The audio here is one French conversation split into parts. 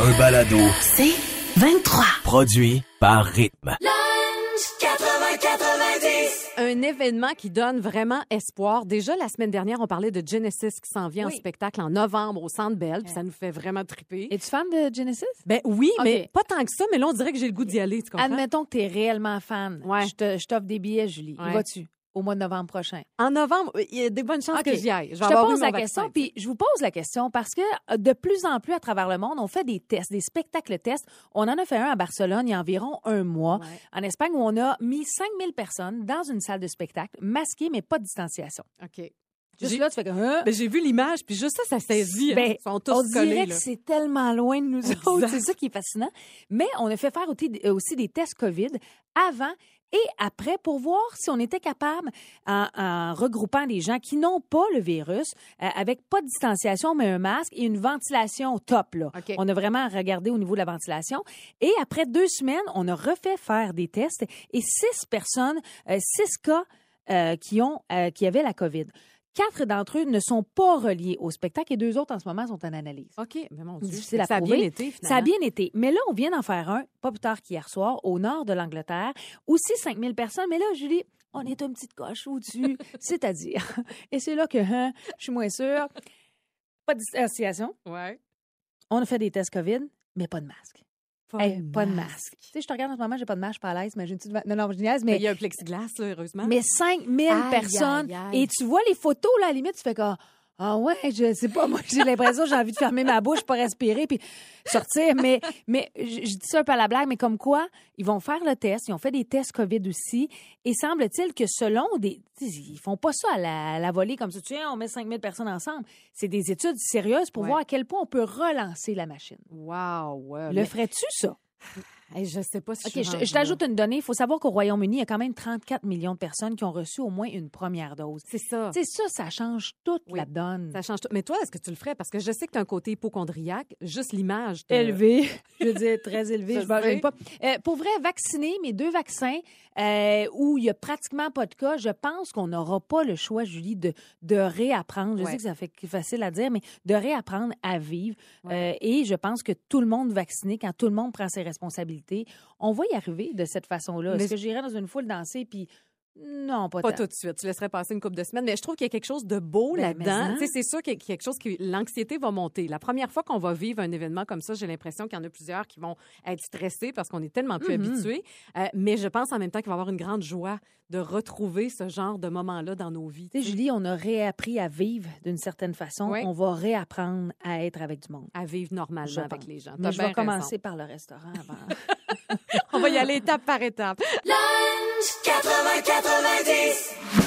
Un balado C'est 23. produit par Rythme. Un événement qui donne vraiment espoir. Déjà, la semaine dernière, on parlait de Genesis qui s'en vient en Oui. spectacle en novembre au Centre Bell, puis ça nous fait vraiment triper. Es-tu fan de Genesis? Ben oui, Ok. mais pas tant que ça, mais là, on dirait que j'ai le goût d'y aller, tu comprends? Admettons que tu es réellement fan. Ouais. Je te- je t'offre des billets, Julie. Ouais. Y vas-tu? Au mois de novembre prochain. En novembre, il y a des bonnes chances que j'y aille. Je, te pose la question, puis je vous pose la question parce que euh, de plus en plus à travers le monde, on fait des tests, des spectacles tests. On en a fait un à Barcelone il y a environ un mois, Ouais. en Espagne, où on a mis 5000 personnes dans une salle de spectacle, masquées, mais pas de distanciation. OK. Juste là, tu fais comme... Hein? Ben, j'ai vu l'image, puis juste ça, ça saisit. hein. Ben, Ils sont tous on collés. dirait là. que c'est tellement loin de nous autres. C'est ça qui est fascinant. Mais on a fait faire aussi, aussi des tests COVID avant et après pour voir si on était capable, en, en regroupant des gens qui n'ont pas le virus, euh, avec pas de distanciation, mais un masque et une ventilation top. Là. On a vraiment regardé au niveau de la ventilation. Et après deux semaines, on a refait faire des tests et six personnes, euh, six cas euh, qui, ont, qui avaient la COVID. Quatre d'entre eux ne sont pas reliés au spectacle et deux autres en ce moment sont en analyse. OK, mais mon Dieu. Difficile à ça a bien été, finalement. Ça a bien été. Mais là, on vient d'en faire un, pas plus tard qu'hier soir, au nord de l'Angleterre. Aussi 5000 personnes. Mais là, Julie, on est un petit coche au-dessus. C'est-à-dire, et c'est là que hein, je suis moins sûre, pas de distanciation. Ouais. On a fait des tests COVID, mais pas de masque. Hey, pas de masque. Tu sais, je te regarde en ce moment, j'ai pas de masque, je suis pas à l'aise. Imagine-tu devant- Non, non, je niaise, Mais mais il y a un plexiglas, là, heureusement. mais 5000 Aïe, personnes. aïe, aïe. Et tu vois les photos, là, à la limite, tu fais comme, ah ouais, je sais pas, moi, j'ai l'impression, j'ai envie de fermer ma bouche, pas respirer, puis sortir. Mais, mais je, dis ça un peu à la blague, mais comme quoi, ils vont faire le test, ils ont fait des tests COVID aussi, et semble-t-il que selon des. Ils font pas ça à la, à la volée comme ça, tu sais, on met 5000 personnes ensemble. C'est des études sérieuses pour Ouais. voir à quel point on peut relancer la machine. Wow, ouais. Le mais- ferais-tu, ça? Hey, je sais pas si OK, je je, je t'ajoute une donnée. Il faut savoir qu'au Royaume-Uni, il y a quand même 34 millions de personnes qui ont reçu au moins une première dose. C'est ça. Sais, ça, ça change toute Oui. la donne. Ça change tout. Mais toi, est-ce que tu le ferais? Parce que je sais que tu as un côté hypochondriaque. Juste l'image. Élevé, je veux dire très élevé, Je ne pas. Euh, pour vrai, vacciner, mes deux vaccins, euh, où il y a pratiquement pas de cas, je pense qu'on n'aura pas le choix, Julie, de, de réapprendre. Je Ouais. sais que ça fait facile à dire, mais de réapprendre à vivre. Ouais. Euh, et je pense que tout le monde vacciné, quand tout le monde prend ses responsabilités, on va y arriver de cette façon-là. Est-ce que j'irai dans une foule danser, puis non, pas, Pas tant. tout de suite. Tu laisserais passer une couple de semaines. Mais je trouve qu'il y a quelque chose de beau Ben, là-dedans. mais Tu sais, C'est sûr qu'il y a quelque chose qui. L'anxiété va monter. La première fois qu'on va vivre un événement comme ça, j'ai l'impression qu'il y en a plusieurs qui vont être stressés parce qu'on est tellement plus Mhm. habitués. Euh, mais je pense en même temps qu'il va y avoir une grande joie de retrouver ce genre de moment-là dans nos vies. Tu sais, Julie, on a réappris à vivre d'une certaine façon. Oui. On va réapprendre à être avec du monde. À vivre normalement Je avec pense. les gens. Mais je vais raison. commencer par le restaurant avant. On va y aller étape par étape. On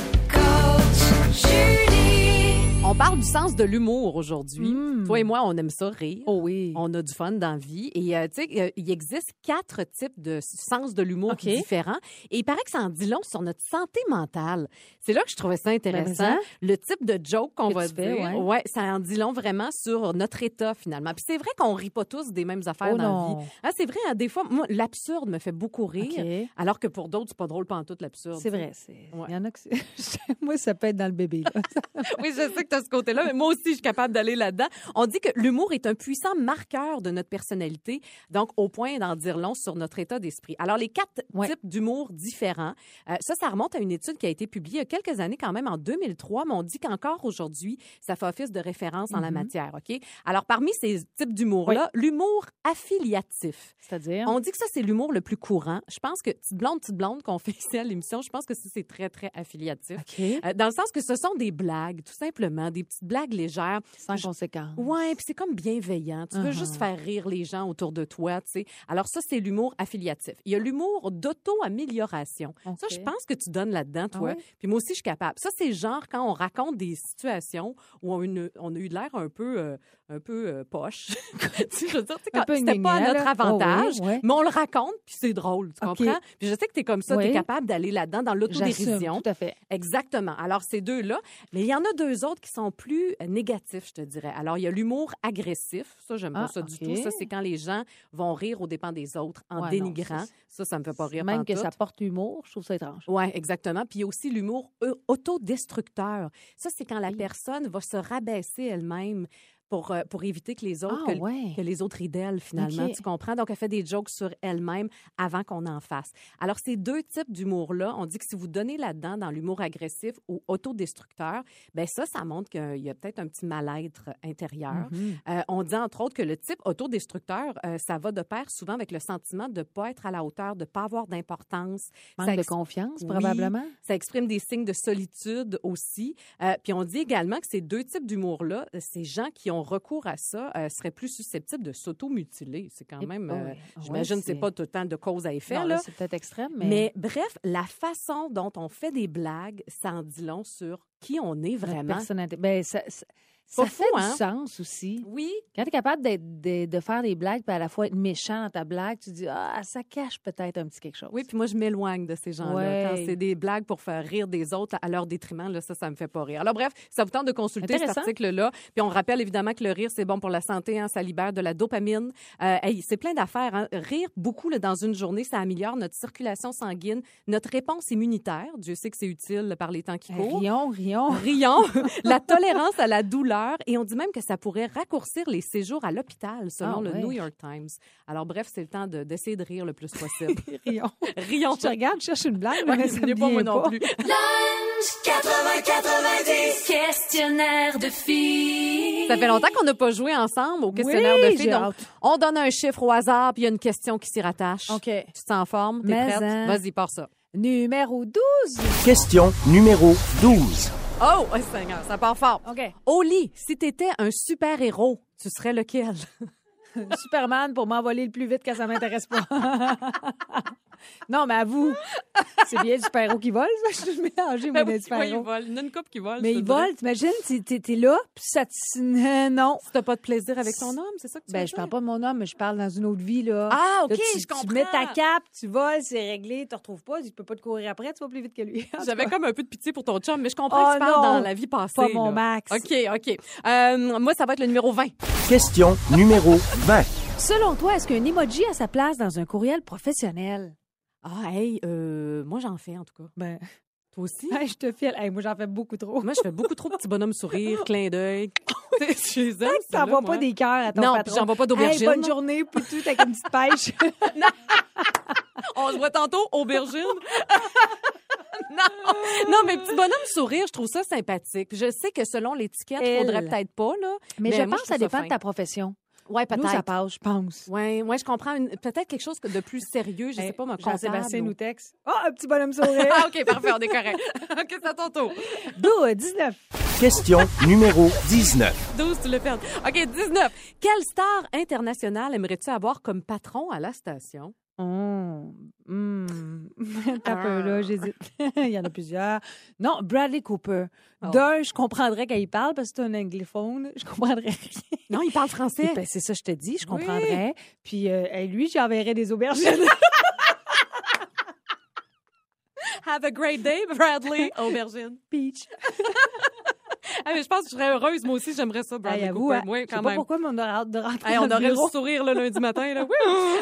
parle du sens de l'humour aujourd'hui. Mm. Toi et moi, on aime ça rire. oh oui. On a du fun dans la vie. Et euh, tu sais, euh, il existe quatre types de sens de l'humour différents. Et il paraît que ça en dit long sur notre santé mentale. C'est là que je trouvais ça intéressant. Ben, Le type de joke qu'on va fais, dire. ouais. ça en dit long vraiment sur notre état finalement. Puis c'est vrai qu'on rit pas tous des mêmes affaires Oh dans la vie. Ah, c'est vrai, hein, des fois, moi, l'absurde me fait beaucoup rire. Alors que pour d'autres, c'est pas drôle pantoute l'absurde. C'est vrai. Il Ouais. y en a que Moi, ça peut être dans le bébé. oui, je sais que tu as ce côté-là, mais moi aussi, je suis capable d'aller là-dedans. On dit que l'humour est un puissant marqueur de notre personnalité, donc au point d'en dire long sur notre état d'esprit. Alors, les quatre Ouais. types d'humour différents, euh, ça, ça remonte à une étude qui a été publiée il y a quelques années, quand même en 2003, mais on dit qu'encore aujourd'hui, ça fait office de référence en la matière, OK? Alors, parmi ces types d'humour-là, l'humour affiliatif. C'est-à-dire? On dit que ça, c'est l'humour le plus courant. Je pense que petite blonde, petite blonde qu'on fait ici à l'émission, je pense que ça, c'est très, très affiliatif. OK. Euh, dans le sens que ce sont des blagues, tout simplement, des petites blagues légères. Sans conséquence. Ouais, puis c'est comme bienveillant. Tu veux Uh-huh. juste faire rire les gens autour de toi, tu sais. Alors ça, c'est l'humour affiliatif. Il y a l'humour d'auto-amélioration. Ça, je pense que tu donnes là-dedans, toi. Ah ouais? Puis moi aussi, je suis capable. Ça, c'est genre quand on raconte des situations où on, a une- on a eu de l'air un peu, euh, un peu euh, poche. Tu je veux dire, tu sais, c'était pas à notre avantage, Oh oui, ouais. mais on le raconte, puis c'est drôle, tu comprends? Puis je sais que tu es comme ça, tu es Oui. capable d'aller là-dedans, dans l'autodérision. Tout à fait. Exactement. Alors, ces deux-là. Mais il y en a deux autres qui sont plus euh, négatifs, je te dirais. Alors, il y a l'humour agressif. Ça, j'aime pas Ah, ça du tout. Ça, c'est quand les gens vont rire aux dépens des autres en Ouais, non, dénigrant. ça, ça, ça me fait pas rire Même que ça porte l'humour, je trouve ça étrange. Oui, exactement. Puis il y a aussi l'humour autodestructeur. Ça, c'est quand la personne va se rabaisser elle-même pour, euh, pour éviter que les autres, Ah, que, ouais. que les autres rient d'elle, finalement. Tu comprends? Donc, elle fait des jokes sur elle-même avant qu'on en fasse. Alors, ces deux types d'humour-là, on dit que si vous donnez là-dedans, dans l'humour agressif ou autodestructeur, ben ça, ça montre qu'il y a peut-être un petit mal-être intérieur. Mhm. Euh, on dit entre autres que le type autodestructeur, euh, ça va de pair souvent avec le sentiment de ne pas être à la hauteur, de ne pas avoir d'importance. Manque Ça de confiance, Oui. probablement? Ça exprime des signes de solitude aussi. Euh, puis on dit également que ces deux types d'humour-là, euh, ces gens qui ont recours à ça euh, seraient plus susceptibles de s'auto-mutiler. C'est quand même, euh, oui. J'imagine, que c'est pas tout le temps de cause à effet. Non, là. là, c'est peut-être extrême, mais, mais... bref, la façon dont on fait des blagues, ça en dit long sur qui on est vraiment. personnalité. Ben, ça, ça, Pas ça fou, fait hein? du sens aussi. Oui, Quand tu es capable de, de faire des blagues puis à la fois être méchant dans ta blague, tu dis Ah, ça cache peut-être un petit quelque chose. Oui, puis moi, je m'éloigne de ces gens-là. Ouais. Quand c'est des blagues pour faire rire des autres à leur détriment, là, ça, ça me fait pas rire. Alors, bref, ça vous tente de consulter cet article-là. Puis on rappelle évidemment que le rire, c'est bon pour la santé. Hein, ça libère de la dopamine. Euh, hey, c'est plein d'affaires. hein. Rire beaucoup là, dans une journée, ça améliore notre circulation sanguine, notre réponse immunitaire. Dieu sait que c'est utile par les temps qui Eh, courent. rions, rions. Rions, la tolérance à la douleur et on dit même que ça pourrait raccourcir les séjours à l'hôpital selon Ah, le ouais. New York Times. Alors bref, c'est le temps de- d'essayer de rire le plus possible. rions. Rions. Je regarde, je cherche une blague, Ouais, mais ça me pas, moi non plus. 80-90, questionnaire de filles. Ça fait longtemps qu'on n'a pas joué ensemble au questionnaire Oui, de filles. Donc, on donne un chiffre au hasard, puis il y a une question qui s'y rattache. OK. Tu te sens en forme? T'es prête? hein. Vas-y, pars ça. Numéro 12. Question numéro 12. Oh, oh, Seigneur, ça part fort. OK. Oli, si t'étais un super-héros, tu serais lequel? Superman pour m'envoler le plus vite que ça m'intéresse pas. non, mais avoue, c'est bien le super-héros qui vole, ça. Je suis mélangée, moi, des il super-héros. vole. Il y en a une couple qui vole. Mais il vole, t'imagines, t'es- là, puis ça te... euh, Non. Si t'as pas de plaisir avec ton homme, c'est ça que tu Ben, je parle pas de mon homme, mais je parle dans une autre vie, là. Ah, OK, Là, tu, je comprends. Tu mets ta cape, tu voles, c'est réglé, tu te retrouves pas, tu peux pas te courir après, tu vas plus vite que lui. J'avais comme un peu de pitié pour ton chum, mais je comprends Oh que tu parles dans la vie passée. pas mon là. Max. OK, OK. Euh, moi, ça va être le numéro 20. Question numéro 20. Selon toi, est-ce qu'un emoji a sa place dans un courriel professionnel? Ah, hey, euh, moi, j'en fais, en tout cas. Ben, Toi aussi? hey, je te file. Hey, moi, j'en fais beaucoup trop. Moi, je fais beaucoup trop de petits bonhommes sourires, clin d'œil. Tu ceux-là, t'envoies moi. pas des cœurs à ton Non, patron. puis j'envoie pas Hey, d'aubergine. bonne journée, puis tout avec une petite pêche. On se voit tantôt, aubergine. non, non, mais petit bonhomme sourire, je trouve ça sympathique. Je sais que selon l'étiquette, il faudrait peut-être pas, là. Mais, Mais je moi, pense que ça ça dépend fin. de ta profession. Ouais, Nous, ça peut-être. passe, je pense. Ouais, ouais, je comprends. une- Peut-être quelque chose de plus sérieux, je sais pas, ma comptable. Jean-Sébastien ou- nous texte. Oh, un petit bonhomme sourire. Ah, OK, parfait, on est correct. OK, c'est à ton tour. D'où, 19. Question numéro 19. 12, tu le fais. OK, 19. Quelle star internationale aimerais-tu avoir comme patron à la station? Oh, hmm. T'as Ah. là, j'hésite. il y en a plusieurs. Non, Bradley Cooper. Oh. D'un, je comprendrais quand il parle parce que c'est un anglophone. Je comprendrais rien. Non, il parle français. Ben, c'est ça, je te dis, je Oui. comprendrais. Puis, euh, hey, lui, j'enverrais des aubergines. Have a great day, Bradley. Aubergine. Peach. Ah, mais je pense que je serais heureuse, moi aussi, j'aimerais ça, Bradley Hey, Cooper. hein, Oui, je sais pas pourquoi, mais on a hâte de rentrer Hey, on aurait le sourire le lundi matin. Là. Oui.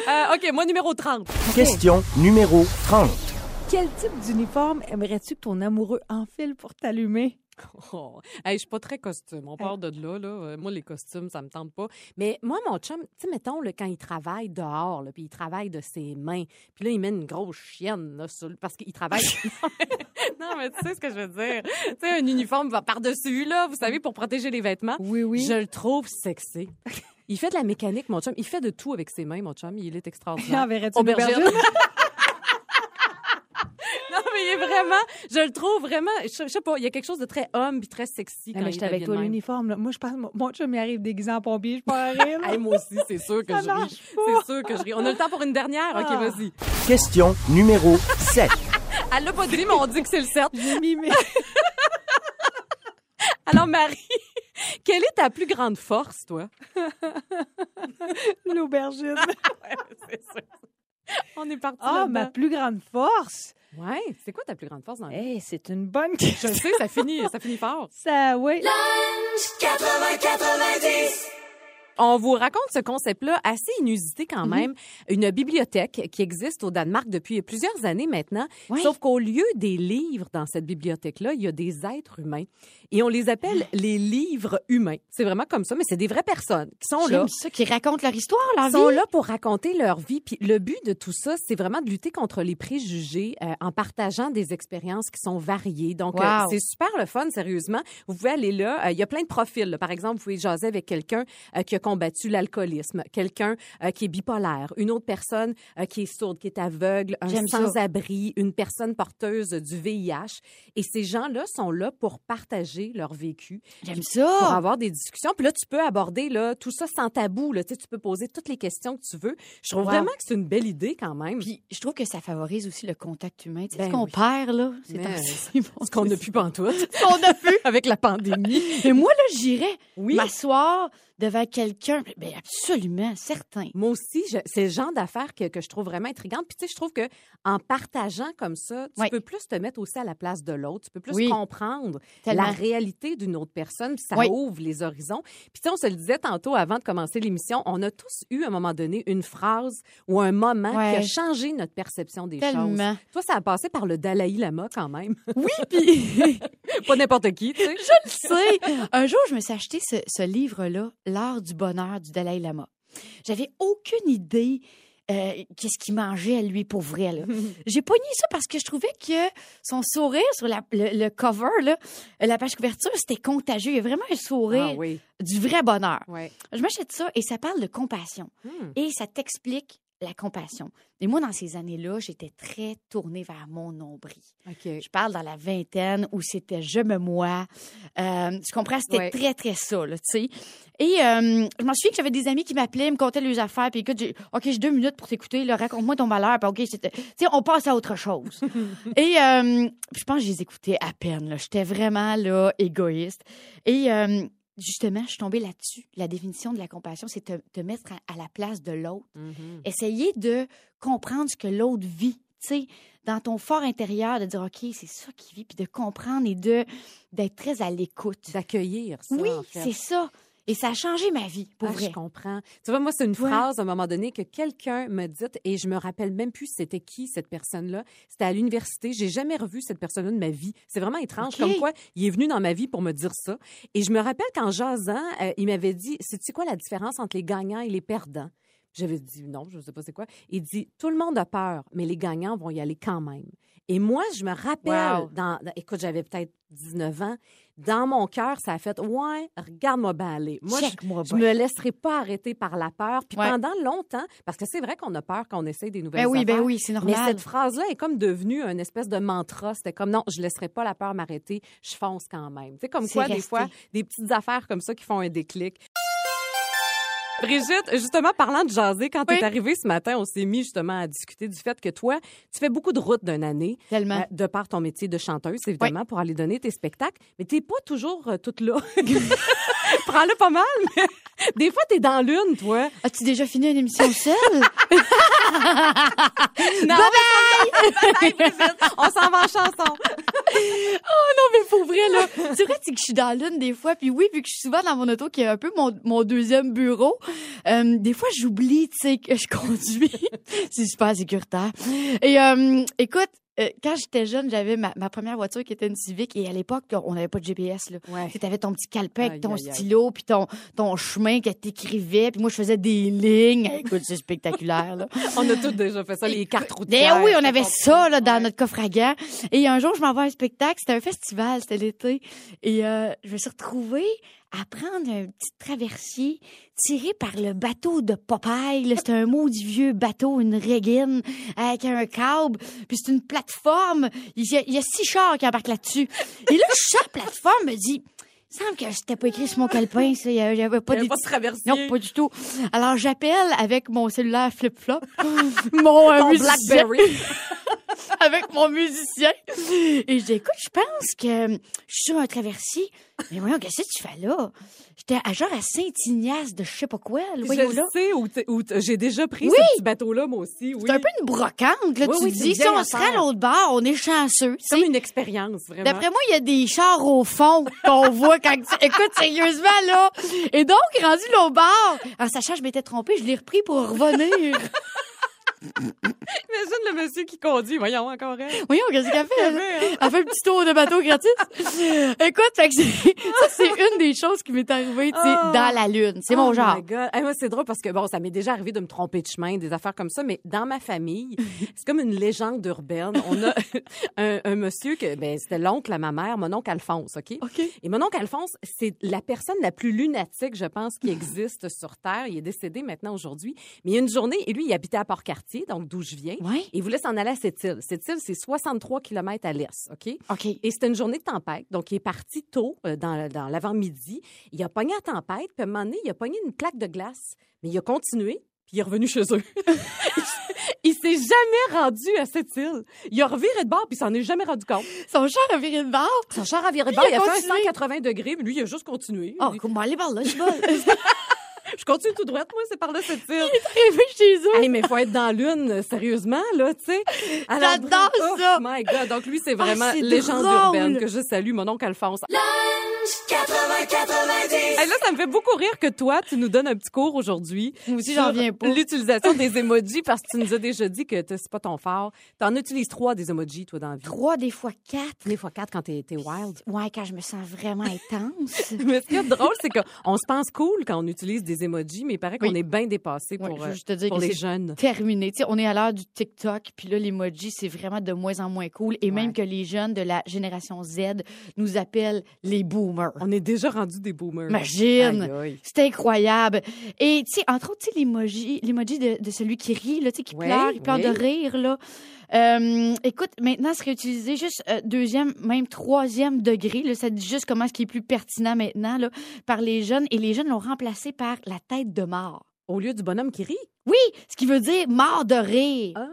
Euh, OK, moi, numéro 30. Question numéro 30. Quel type d'uniforme aimerais-tu que ton amoureux enfile pour t'allumer? Oh. Hey, je suis pas très costume. On part de là, là. Euh, Moi, les costumes, ça me tente pas. Mais moi, mon chum, tu sais, mettons, là, quand il travaille dehors, puis il travaille de ses mains, puis là, il met une grosse chienne, là, sur le- parce qu'il travaille. non, mais tu sais ce que je veux dire. Tu sais, un uniforme va par-dessus, là, vous savez, pour protéger les vêtements. Oui, oui. Je le trouve sexy. Il fait de la mécanique, mon chum. Il fait de tout avec ses mains, mon chum. Il est extraordinaire. Enverrais-tu vraiment, je le trouve vraiment, je, je sais pas, il y a quelque chose de très homme puis très sexy Ah, quand mais j'étais avec toi, l'uniforme. là. Moi, je pense, mon chum, il arrive déguisé en pompier, je peux rire. Hey, moi aussi, c'est sûr que Ça je ris. C'est sûr que je ris. On a le temps pour une dernière? OK, Ah. vas-y. Question numéro 7. Elle l'a pas dit, mais on dit que c'est le 7. J'ai mis mes... Alors, Marie, Quelle est ta plus grande force, toi? L'aubergine. c'est ça. On est parti Ah, ma là-dedans. plus grande force? Ouais, c'est quoi ta plus grande force dans la vie? Hey, c'est une bonne Je question. le sais, ça finit, ça finit fort. Ça, oui. On vous raconte ce concept-là assez inusité quand même. Une bibliothèque qui existe au Danemark depuis plusieurs années maintenant. Oui. Sauf qu'au lieu des livres dans cette bibliothèque-là, il y a des êtres humains. Et on les appelle les livres humains. C'est vraiment comme ça, mais c'est des vraies personnes qui sont là. Ça, qui racontent leur histoire, leur Ils sont vie. là pour raconter leur vie. Puis le but de tout ça, c'est vraiment de lutter contre les préjugés euh, en partageant des expériences qui sont variées. Donc, euh, c'est super le fun, sérieusement. Vous pouvez aller là. euh, Il y a plein de profils. là. Par exemple, vous pouvez jaser avec quelqu'un qui a combattu l'alcoolisme, quelqu'un euh, qui est bipolaire, une autre personne euh, qui est sourde, qui est aveugle, un sans-abri, une personne porteuse du VIH. Et ces gens-là sont là pour partager leur vécu J'aime pour ça. avoir des discussions. Puis là, tu peux aborder là, tout ça sans tabou. Là. Tu, sais, tu peux poser toutes les questions que tu veux. Je trouve Wow. vraiment que c'est une belle idée quand même. Puis je trouve que ça favorise aussi le contact humain. Tu sais, Ben ce qu'on oui. perd, là, c'est ainsi. Ce qu'on n'a plus pantoute Ce qu'on a pu. avec la pandémie. Et moi, là, j'irais Oui. m'asseoir devant quelqu'un. Ben absolument, certain. Moi aussi, je- c'est le genre d'affaires que, que je trouve vraiment intrigante. Puis tu sais, je trouve que en partageant comme ça, tu Oui. peux plus te mettre aussi à la place de l'autre. Tu peux plus Oui. comprendre Tellement. la réalité d'une autre personne. Puis ça Oui. ouvre les horizons. Puis tu sais, on se le disait tantôt avant de commencer l'émission, on a tous eu à un moment donné une phrase ou un moment qui a changé notre perception des choses. Tellement. Toi, ça a passé par le Dalai Lama quand même. Oui, puis Pas n'importe qui, tu sais. tu sais, un jour, je me suis acheté ce, ce livre-là, L'art du bonheur du Dalai Lama. J'avais aucune idée euh, qu'est-ce qu'il mangeait, lui, pour vrai. là. J'ai pogné ça parce que je trouvais que son sourire sur la- le, le cover, là, la page couverture, c'était contagieux. Il y a vraiment un sourire Ah oui. du vrai bonheur. Ouais. Je m'achète ça et ça parle de compassion. Hmm. Et ça t'explique la compassion. Et moi, dans ces années-là, j'étais très tournée vers mon nombril. Je parle dans la vingtaine où c'était je me moi. Euh, tu comprends? C'était Ouais. très, très ça, là, tu sais. Et euh, je m'en souviens que j'avais des amis qui m'appelaient, me contaient leurs affaires. Puis écoute, j'ai, OK, j'ai deux minutes pour t'écouter. Raconte-moi ton malheur. Puis OK, tu sais, on passe à autre chose. Et euh, je pense que je les écoutais à peine. J'étais vraiment là, égoïste. Et euh, justement, je suis tombée là-dessus. La définition de la compassion, c'est te, te mettre à, à la place de l'autre. Mhm. Essayer de comprendre ce que l'autre vit. Tu sais, dans ton fort intérieur, de dire, OK, c'est ça qu'il vit, puis de comprendre et de d'être très à l'écoute. D'accueillir ça, Oui, en fait. c'est ça. Et ça a changé ma vie, pour Ah, vrai. Je comprends. Tu vois, moi, c'est une Ouais. phrase à un moment donné que quelqu'un me dit, et je me rappelle même plus c'était qui cette personne-là. C'était à l'université. J'ai jamais revu cette personne-là de ma vie. C'est vraiment étrange. Comme quoi, il est venu dans ma vie pour me dire ça. Et je me rappelle qu'en jasant, euh, il m'avait dit, c'est-tu quoi la différence entre les gagnants et les perdants? J'avais dit non, je ne sais pas c'est quoi. Il dit tout le monde a peur, mais les gagnants vont y aller quand même. Et moi, je me rappelle, Wow. dans, dans- écoute, j'avais peut-être 19 ans, dans mon cœur, ça a fait ouais, regarde-moi bien aller. Moi, je- bien. me laisserai pas arrêter par la peur. Puis Ouais. pendant longtemps, parce que c'est vrai qu'on a peur quand on essaie des nouvelles Ben oui, ben affaires, oui, c'est Mais normal. cette phrase-là est comme devenue une espèce de mantra. C'était comme non, je laisserai pas la peur m'arrêter, je fonce quand même. Tu sais, comme C'est quoi, des fois, des petites affaires comme ça qui font un déclic. Brigitte, justement, parlant de jaser, quand Oui. t'es arrivée ce matin, on s'est mis justement à discuter du fait que toi, tu fais beaucoup de routes d'une année. Tellement. euh, de par ton métier de chanteuse, évidemment, pour aller donner tes spectacles. Mais t'es pas toujours euh, toute là. Prends-le pas mal, mais des fois, t'es dans l'une, toi. As-tu déjà fini une émission seule? Non, bye bye! Brigitte. On s'en va en chanson. non, mais pour vrai, là, c'est vrai c'est que je suis dans l'une des fois. Puis oui, vu que je suis souvent dans mon auto, qui est un peu mon, mon deuxième bureau, euh, des fois, j'oublie, tu sais, que je conduis. c'est super sécuritaire. Et euh, écoute, euh, quand j'étais jeune, j'avais ma, ma première voiture qui était une Civic et à l'époque, on n'avait pas de GPS. Là. Ouais. Tu avais ton petit calepin avec ton aïe, stylo puis ton, ton chemin que t'écrivais. Puis moi, je faisais des lignes. Écoute, c'est spectaculaire. Là. On a tous déjà fait ça, les cartes routières. Ben oui, on avait ça là, dans Ouais. notre coffre à gants. Et un jour, je m'en vais à un spectacle. C'était un festival, c'était l'été. Et euh, je me suis retrouvée à prendre un petit traversier tiré par le bateau de Popeye. C'était un maudit vieux bateau, une régine avec un câble. Puis c'est une plateforme. Il y, a, il y a six chars qui embarquent là-dessus. Et là, chaque plateforme me dit... Il semble que c'était pas écrit sur mon calepin, ça. Il y avait- pas Il y avait des pas de traversier. non, pas du tout. Alors, j'appelle avec mon cellulaire flip-flop, mon euh. Blackberry. avec mon musicien. Et je dis, écoute, je pense que je suis sur un traversier. Mais voyons, qu'est-ce que tu fais là? J'étais à genre à Saint-Ignace de je sais pas quoi, le voyons Je là. sais où, où j'ai déjà pris Oui. ce petit bateau-là, moi aussi. Oui. C'est un peu une brocante, là. Oui, tu oui, dis, si on serait à l'autre bord, on est chanceux. C'est comme une expérience, vraiment. D'après moi, il y a des chars au fond qu'on voit quand tu... Écoute, sérieusement, là. Et donc, rendu là au bar, en sachant que je m'étais trompée, je l'ai repris pour revenir. Imagine le monsieur qui conduit. Voyons, encore elle. Voyons, qu'est-ce qu'elle fait? Elle, hein? Elle fait un petit tour de bateau gratis. Écoute, fait que ça, c'est une des choses qui m'est arrivée, tu sais, Oh. dans la lune. C'est mon Oh genre. my God. Moi, c'est drôle parce que, bon, ça m'est déjà arrivé de me tromper de chemin, des affaires comme ça, mais dans ma famille, c'est comme une légende urbaine. On a un, un monsieur que, ben, c'était l'oncle à ma mère, mon oncle Alphonse, OK? OK. Et mon oncle Alphonse, c'est la personne la plus lunatique, je pense, qui existe sur Terre. Il est décédé maintenant aujourd'hui. Mais il y a une journée, et lui, il habitait à Port-Cartier, donc d'où je viens. Ouais. Et voulait s'en aller à cette île. Cette île, c'est 63 km à l'est, OK? OK. Et c'était une journée de tempête. Donc, il est parti tôt euh, dans, dans l'avant-midi. Il a pogné la tempête, puis à un moment donné, il a pogné une plaque de glace. Mais il a continué, puis il est revenu chez eux. il s'est jamais rendu à cette île. Il a reviré de bord, puis il s'en est jamais rendu compte. Son char a viré de bord? Son char a viré de bord, il il a a fait un 180 degrés, mais lui, il a juste continué. Oh, dit, comment aller par là, je. Je continue tout droit, moi, c'est par là cette île. Arrivé chez eux. Hey, mais faut être dans l'une, sérieusement, là, tu sais. Alors, J'adore oh ça. my God. Donc, lui, c'est vraiment Ah, légende drôle. urbaine que je salue, mon oncle Alphonse. Lunch 80-90. Hey, là, ça me fait beaucoup rire que toi, tu nous donnes un petit cours aujourd'hui. Moi aussi, j'en viens pas. L'utilisation des emojis, parce que tu nous as déjà dit que t'as- c'est pas ton fort. T'en utilises trois des emojis, toi, dans la vie. Trois, des fois quatre. Des fois quatre quand t'es t'es wild. Ouais, quand je me sens vraiment intense. Mais ce qui est drôle, c'est qu'on se pense cool quand on utilise des emojis, mais il paraît qu'on Oui. est bien dépassé pour, je veux euh, te pour les jeunes. terminé. Tu sais, on est à l'heure du TikTok, puis là, l'emoji, c'est vraiment de moins en moins cool. Et même que les jeunes de la génération Z nous appellent les boomers. On est déjà rendu des boomers. Imagine! C'est incroyable. Et tu sais, entre autres, l'emoji, l'emoji de, de celui qui rit, là, tu sais, qui Oui, pleure, il pleure oui. de rire, là. Euh, écoute, maintenant, c'est réutilisé juste euh, deuxième, même troisième degré. Là, ça dit juste comment ce qui est plus pertinent maintenant là, par les jeunes. Et les jeunes l'ont remplacé par la tête de mort. Au lieu du bonhomme qui rit? Oui, ce qui veut dire mort de rire. Ah,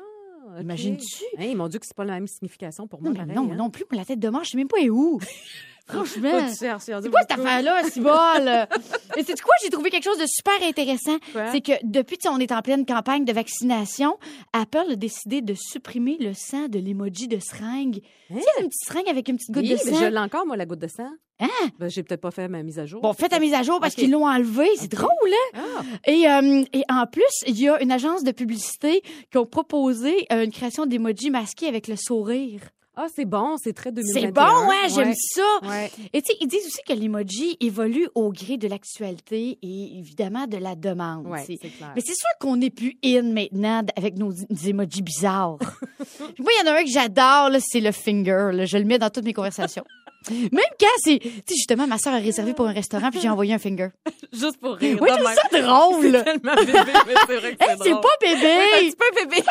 ok. Imagines-tu? Hey, ils m'ont dit que c'est pas la même signification pour moi, mais pareil. non, hein? non plus, moi, la tête de mort, je sais même pas est où. Franchement. C'est quoi cette affaire-là, Cibole? Et c'est quoi? J'ai trouvé quelque chose de super intéressant. C'est que depuis, on est en pleine campagne de vaccination, Apple a décidé de supprimer le sang de l'emoji de seringue. Hein? Tu sais, une petite seringue avec une petite goutte Oui, de sang. je l'ai encore, moi, la goutte de sang. Hein? Ben, j'ai peut-être pas fait ma mise à jour. Bon, fais ta mise à jour parce qu'ils l'ont enlevé. C'est drôle, hein? Ah. Et, euh, et en plus, il y a une agence de publicité qui a proposé euh, une création d'emoji masqué avec le sourire. Ah, c'est bon, c'est très 2021. C'est bon, ouais, j'aime ça. Ouais. Et tu sais, ils disent aussi que l'emoji évolue au gré de l'actualité et évidemment de la demande. Ouais, c'est clair. Mais c'est sûr qu'on n'est plus in maintenant avec nos, nos emojis bizarres. Moi, il y en a un que j'adore, c'est le finger. là. Je le mets dans toutes mes conversations. Même quand c'est... Tu sais, justement, ma soeur a réservé pour un restaurant, puis j'ai envoyé un finger. Juste pour rire. Oui, trouve ça drôle. C'est tellement bébé, mais c'est vrai que Hey, c'est c'est pas bébé! Ouais, c'est un petit peu bébé.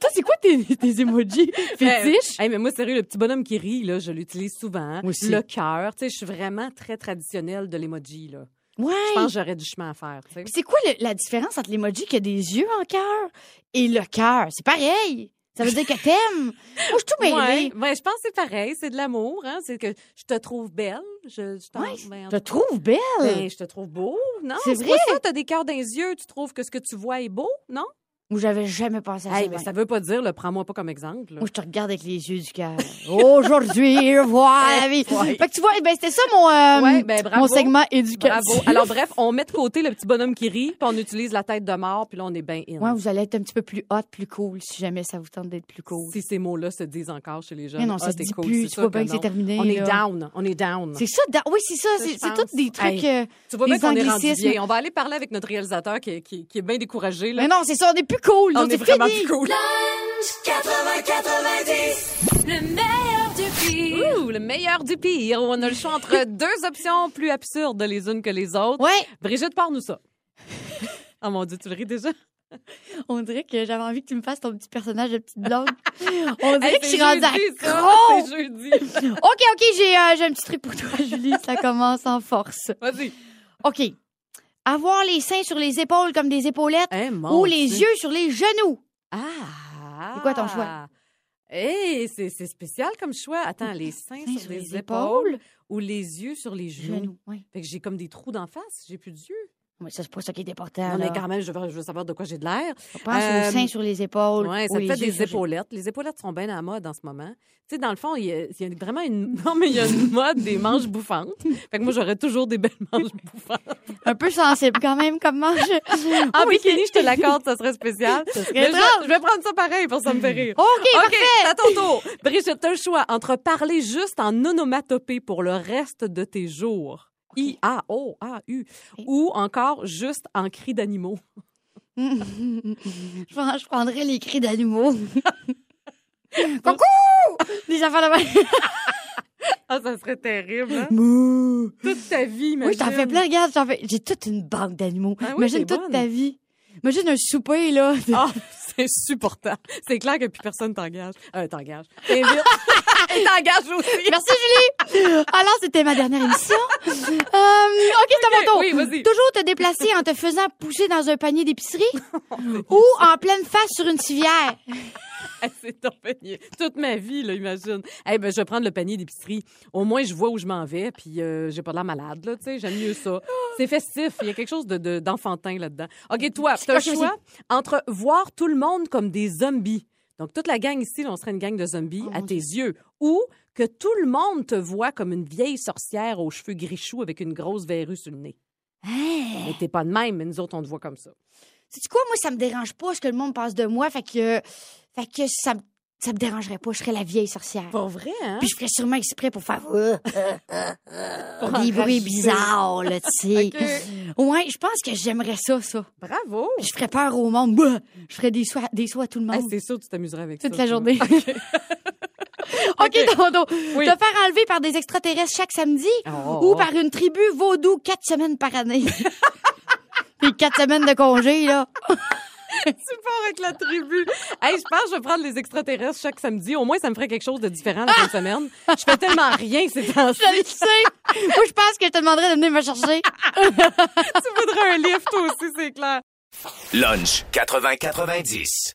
Toi, c'est quoi tes, tes emojis? Fétiches? Hey, mais moi, sérieux, le petit bonhomme qui rit, là, je l'utilise souvent. Moi aussi. Le cœur. Tu sais, je suis vraiment très traditionnelle de l'emoji, là. ouais. Je pense que j'aurais du chemin à faire, tu sais. C'est quoi le- la différence entre l'emoji qui a des yeux en cœur et le cœur? C'est pareil. Ça veut dire que t'aimes? Moi, je suis tout mêlée. Ouais, ouais, je pense que c'est pareil, c'est de l'amour, hein. C'est que je te trouve belle. Je, je Ouais, ben, te trouve belle. ben, je te trouve beau, non? C'est pas vrai? ça, t'as des cœurs dans les yeux, tu trouves que ce que tu vois est beau, non? Ou j'avais jamais pensé à Hey, ça. mais ça veut pas dire, le prends-moi pas comme exemple. là. Je te regarde avec les yeux du cœur. Aujourd'hui, voir la vie. Ouais. Fait que tu vois, ben, c'était ça mon, euh, Ouais, ben, bravo. mon segment éducatif. Bravo. Alors bref, on met de côté le petit bonhomme qui rit, puis on utilise la tête de mort, puis là on est bien in. Ouais, vous allez être un petit peu plus hot, plus cool, si jamais ça vous tente d'être plus cool. Si ces mots-là se disent encore chez les jeunes. Mais non, ça Ah, se t'es dit cool, plus. c'est Tu sûr vois bien que c'est non. terminé. On est là. down, on est down. C'est ça, da- oui, c'est ça. C'est je c'est tous des trucs. Hey. euh, Tu vois bien qu'on est rendu anglicismes. On va aller parler avec notre réalisateur qui, est- qui, qui est bien découragé. Là. Mais non, c'est ça, on est plus cool. on est c'est vraiment fini. plus cool. Lunch 80-90. Le meilleur du pire. Ouh, le meilleur du pire. On a le choix entre deux options plus absurdes les unes que les autres. Ouais, Brigitte, parle-nous ça. oh mon Dieu, tu le ris déjà? on dirait que j'avais envie que tu me fasses ton petit personnage de petite blonde. On dirait Hey, que je suis rendue accro. C'est jeudi. OK, OK, j'ai euh, j'ai un petit truc pour toi, Julie. Ça commence en force. Vas-y. OK. Avoir les seins sur les épaules comme des épaulettes Eh, ou les Dieu. yeux sur les genoux. Ah! C'est quoi ton choix? Hey, c'est spécial comme choix. Attends, les seins Seins sur, les épaules, ou les yeux sur les genoux? Genoux, oui. Fait que j'ai comme des trous d'en face, j'ai plus d'yeux. Oui, ça, c'est pas ça qui est important. Non, mais quand même, je veux, je veux savoir de quoi j'ai de l'air. On pense Euh, aux seins sur les épaules. Oui, ou ça fait des épaulettes. Les épaulettes sont bien à la mode en ce moment. Tu sais, dans le fond, il y, a, il y a vraiment une... Non, mais il y a une mode des manches bouffantes. Fait que moi, j'aurais toujours des belles manches bouffantes. Un peu sensible quand même comme manche. En bikini, je te l'accorde, ça serait spécial. serait Mais je, je vais prendre ça pareil pour ça me fait rire. OK, OK, parfait. à ton tour. Brigitte, t'as le choix entre parler juste en onomatopée pour le reste de tes jours. I-A-O-A-U. Ou encore juste en cris d'animaux. je, prendrais les cris d'animaux. Coucou! Des affaires de. Ah, ça serait terrible, hein? Mouh. Toute ta vie, Oui, je t'en imagine. fais plein, regarde, j'en fais... j'ai toute une banque d'animaux. Ah oui, Imagine toute bonne. ta vie. Imagine un souper, là. Ah, c'est insupportable. C'est clair que plus personne t'engage. Euh, t'engage. T'invite. Et t'engage aussi. Merci, Julie. Alors, c'était ma dernière émission. Euh, OK, c'est à mon tour. oui, vas-y. Toujours te déplacer en te faisant pousser dans un panier d'épicerie ou en pleine face sur une civière. Hey, c'est ton panier. Toute ma vie, là, imagine. Eh ben, je vais prendre le panier d'épicerie. Au moins, je vois où je m'en vais, puis euh, j'ai pas l'air malade, là, tu sais. J'aime mieux ça. C'est festif. Il y a quelque chose de, de- d'enfantin là-dedans. OK, toi, t'as le choix entre voir tout le monde comme des zombies. Donc, toute la gang ici, là, on serait une gang de zombies Oh, à tes yeux. Ou que tout le monde te voit comme une vieille sorcière aux cheveux gris-choux avec une grosse verrue sur le nez. Hein? Mais t'es pas de même, mais nous autres, on te voit comme ça. Sais-tu quoi? Moi, ça me dérange pas ce que le monde pense de moi. Fait que, fait que ça, me- ça me dérangerait pas. Je serais la vieille sorcière. Pas vrai, hein? Puis je ferais sûrement exprès pour faire euh, euh, euh, Pour des bruits bizarres, là, tu sais. Ouais, je pense que j'aimerais ça, ça. Bravo! Puis je ferais peur au monde. Je ferais des soins, des soins à tout le Hey, monde. c'est sûr tu t'amuserais avec ça. Toute la journée. OK. OK, Tondo. Oui. Te faire enlever par des extraterrestres chaque samedi Oh. ou par une tribu vaudou quatre semaines par année. Puis quatre semaines de congé, là. tu pars avec la tribu. Hey, je pense que je vais prendre les extraterrestres chaque samedi. Au moins, ça me ferait quelque chose de différent la fin de semaine. Je fais tellement rien ces temps-ci. Je le sais. Moi, je pense que je te demanderais de venir me chercher. Tu voudrais un livre, toi aussi, c'est clair. Lunch 80-90.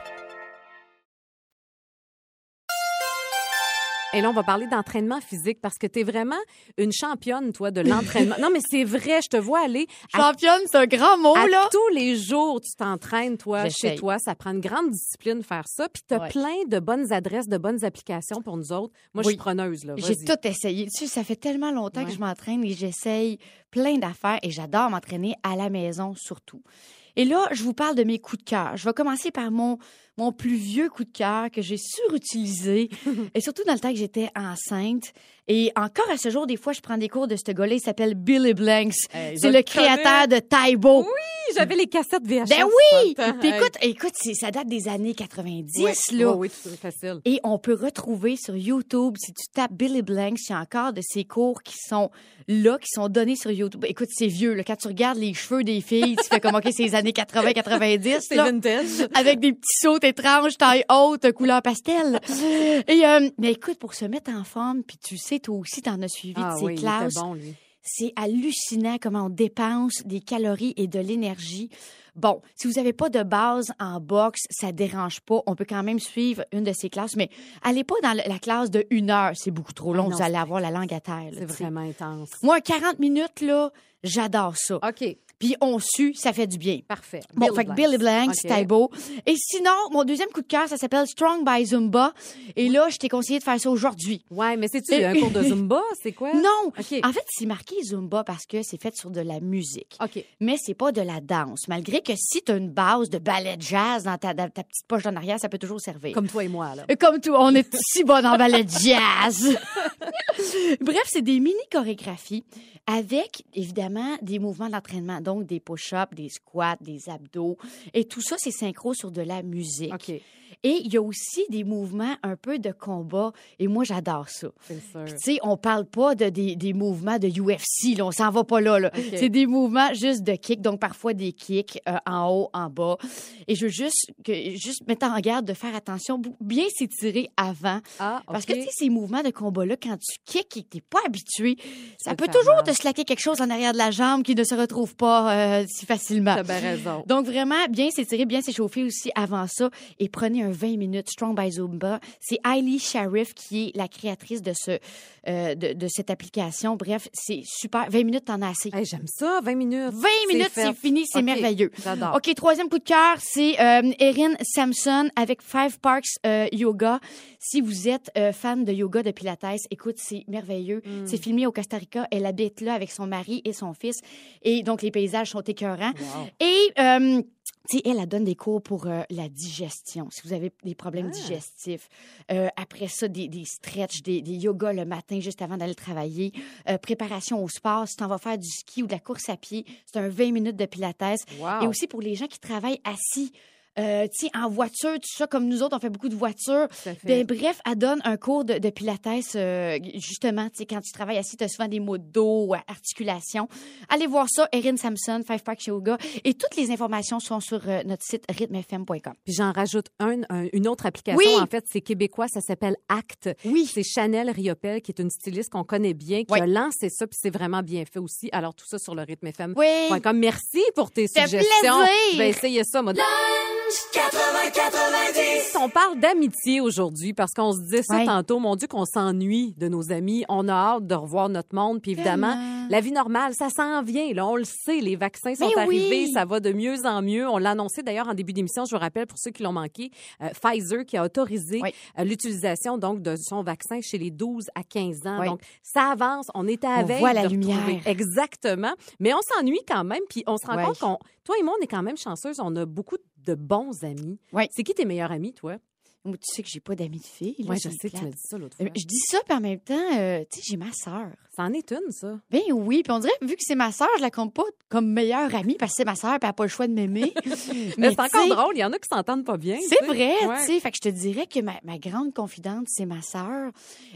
Et là, on va parler d'entraînement physique parce que tu es vraiment une championne, toi, de l'entraînement. non, mais c'est vrai, je te vois aller Championne, c'est un grand mot, à là. tous les jours. Tu t'entraînes, toi, chez toi. Ça prend une grande discipline de faire ça. Puis tu as Ouais. plein de bonnes adresses, de bonnes applications pour nous autres. Moi, je suis preneuse, là. J'ai tout essayé. Tu sais, ça fait tellement longtemps Ouais. que je m'entraîne et j'essaye plein d'affaires et j'adore m'entraîner à la maison surtout. Et là, je vous parle de mes coups de cœur. Je vais commencer par mon, mon plus vieux coup de cœur que j'ai surutilisé, et surtout dans le temps que j'étais enceinte. Et encore à ce jour, des fois, je prends des cours de ce gars-là. Il s'appelle Billy Blanks. Hey, je C'est le créateur de Taibo. Oui, j'avais les cassettes VHS. Ben oui! temps. Puis écoute, écoute, ça date des années 90, Ouais, là. ouais, oui, c'est facile. Et on peut retrouver sur YouTube, si tu tapes Billy Blanks, il y a encore de ces cours qui sont là, qui sont donnés sur YouTube. Écoute, c'est vieux. Là. Quand tu regardes les cheveux des filles, tu fais comme, OK, c'est les années 80-90. C'est vintage. Avec des petits sauts étranges, taille haute, couleur pastel. Et, euh, mais écoute, pour se mettre en forme, puis tu sais, toi aussi, t'en as suivi Ah de oui, il classes. bon. C'est hallucinant comment on dépense des calories et de l'énergie. Bon, si vous n'avez pas de base en boxe, ça dérange pas. On peut quand même suivre une de ces classes, mais allez pas dans la la classe de une heure. C'est beaucoup trop long. Ah non, vous allez avoir la langue à terre. C'est vraiment intense. Moi, 40 minutes, là, j'adore ça. OK, Puis on sue, ça fait du bien. parfait. Bon, Bill fait que. Billy Blanks, OK. c'était beau. Et sinon, mon deuxième coup de cœur, ça s'appelle Strong by Zumba. Et là, je t'ai conseillé de faire ça aujourd'hui. Ouais, mais c'est-tu un cours de Zumba? C'est quoi? Non! OK. En fait, c'est marqué Zumba parce que c'est fait sur de la musique. OK. Mais c'est pas de la danse. Malgré que si tu as une base de ballet de jazz dans ta, petite poche en arrière, ça peut toujours servir. Comme toi et moi, là. Et Comme tout, on est si bon en ballet de jazz. Bref, c'est des mini chorégraphies avec évidemment des mouvements d'entraînement, donc des push-ups, des squats, des abdos et tout ça c'est synchro sur de la musique. Et il y a aussi des mouvements un peu de combat. Et moi, j'adore ça. C'est sûr. Puis, tu sais, on parle pas de des, des mouvements de UFC, là. On s'en va pas là, là. C'est des mouvements juste de kick, donc parfois des kicks euh, en haut, en bas. Et je veux juste, que, juste mettre en garde de faire attention, bien s'étirer avant. Ah, Parce que, tu sais, ces mouvements de combat-là, quand tu kicks et que t'es pas habitué, ça peut toujours te slacker quelque chose en arrière de la jambe qui ne se retrouve pas euh, si facilement. T'as bien raison. Donc, vraiment, bien s'étirer, bien s'échauffer aussi avant ça. Et prenez un 20 minutes Strong by Zumba. C'est Hailey Sharif qui est la créatrice de, ce, euh, de, de cette application. Bref, c'est super. 20 minutes, t'en as assez. Hey, J'aime ça, 20 minutes. 20 minutes, c'est fini, c'est merveilleux. J'adore. OK, troisième coup de cœur, c'est euh, Erin Sampson avec Five Parks euh, Yoga. Si vous êtes fan de yoga de Pilates, écoute, c'est merveilleux. Mm. C'est filmé au Costa Rica. Elle habite là avec son mari et son fils. Et donc, les paysages sont écœurants. Et... sais, elle, elle donne des cours pour euh, la digestion. Si vous avez des problèmes Ah. digestifs, euh, après ça, des, des stretches, des, des yogas le matin juste avant d'aller travailler, euh, préparation au sport, si tu vas faire du ski ou de la course à pied, c'est un 20 minutes de pilates. Wow. Et aussi pour les gens qui travaillent assis. Euh, tu sais, en voiture, tout ça, comme nous autres, on fait beaucoup de voitures. Ben, bref, elle donne un cours de, de pilates, euh, justement, tu sais, quand tu travailles assis, tu as souvent des maux de dos, ou articulation. Allez voir ça, Erin Sampson, Five Park Yoga. Et toutes les informations sont sur euh, notre site rythmefm.com. Puis j'en rajoute un, un- une autre application. Oui. En fait, c'est québécois, ça s'appelle Act. Oui. C'est Chanel Riopel, qui est une styliste qu'on connaît bien, qui Oui. a lancé ça, puis c'est vraiment bien fait aussi. Alors, tout ça sur le rythme FM. Oui. Merci pour tes suggestions. plaisir. Je vais essayer ça, moi. 80-90. On parle d'amitié aujourd'hui parce qu'on se disait ça Ouais. tantôt. Mon Dieu, qu'on s'ennuie de nos amis. On a hâte de revoir notre monde. Puis évidemment, Tellement. la vie normale, ça s'en vient. Là, on le sait. Les vaccins sont Mais oui. arrivés. Ça va de mieux en mieux. On l'a annoncé d'ailleurs en début d'émission. Je vous rappelle pour ceux qui l'ont manqué, euh, Pfizer qui a autorisé Oui. euh, l'utilisation donc de son vaccin chez les 12 à 15 ans. Oui. Donc ça avance. On est à On veille voit la de retrouver- lumière. Exactement. Mais on s'ennuie quand même. Puis on se rend compte qu'on, toi et moi, on est quand même chanceuse. On a beaucoup de bons amis. Ouais. C'est qui tes meilleurs amis, toi? Moi, tu sais que j'ai pas d'amis de filles. Moi, je sais, tu plate. m'as dit ça l'autre Euh, fois. Je dis ça, puis en même temps, euh, tu sais, j'ai ma sœur. Ça en est une, ça. Ben oui, puis on dirait, vu que c'est ma sœur, je la compte pas comme meilleure amie parce que c'est ma sœur, puis elle n'a pas le choix de m'aimer. Mais c'est encore tu drôle. Il y en a qui s'entendent pas bien. C'est tu vrai, Ouais. tu sais. Fait que je te dirais que ma, ma grande confidente, c'est ma sœur,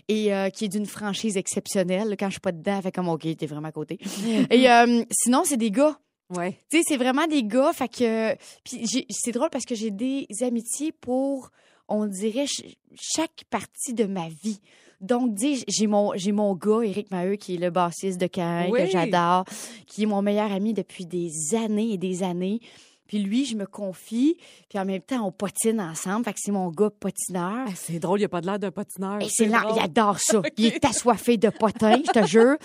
et euh, qui est d'une franchise exceptionnelle. Quand je suis pas dedans, elle fait comme, OK, t'es vraiment à côté. et euh, sinon, c'est des gars. Ouais. Tu sais, c'est vraiment des gars. Fait que. Puis c'est drôle parce que j'ai des amitiés pour, on dirait, ch- chaque partie de ma vie. Donc, dis, j'ai mon, j'ai mon gars, Éric Maheu, qui est le bassiste de Cain, Oui. que j'adore, qui est mon meilleur ami depuis des années et des années. Puis lui, je me confie, puis en même temps, on potine ensemble. Fait que c'est mon gars patineur. C'est drôle, il a pas de l'air d'un patineur. Et c'est là, drôle. il adore ça. Il est assoiffé de potin, je te jure.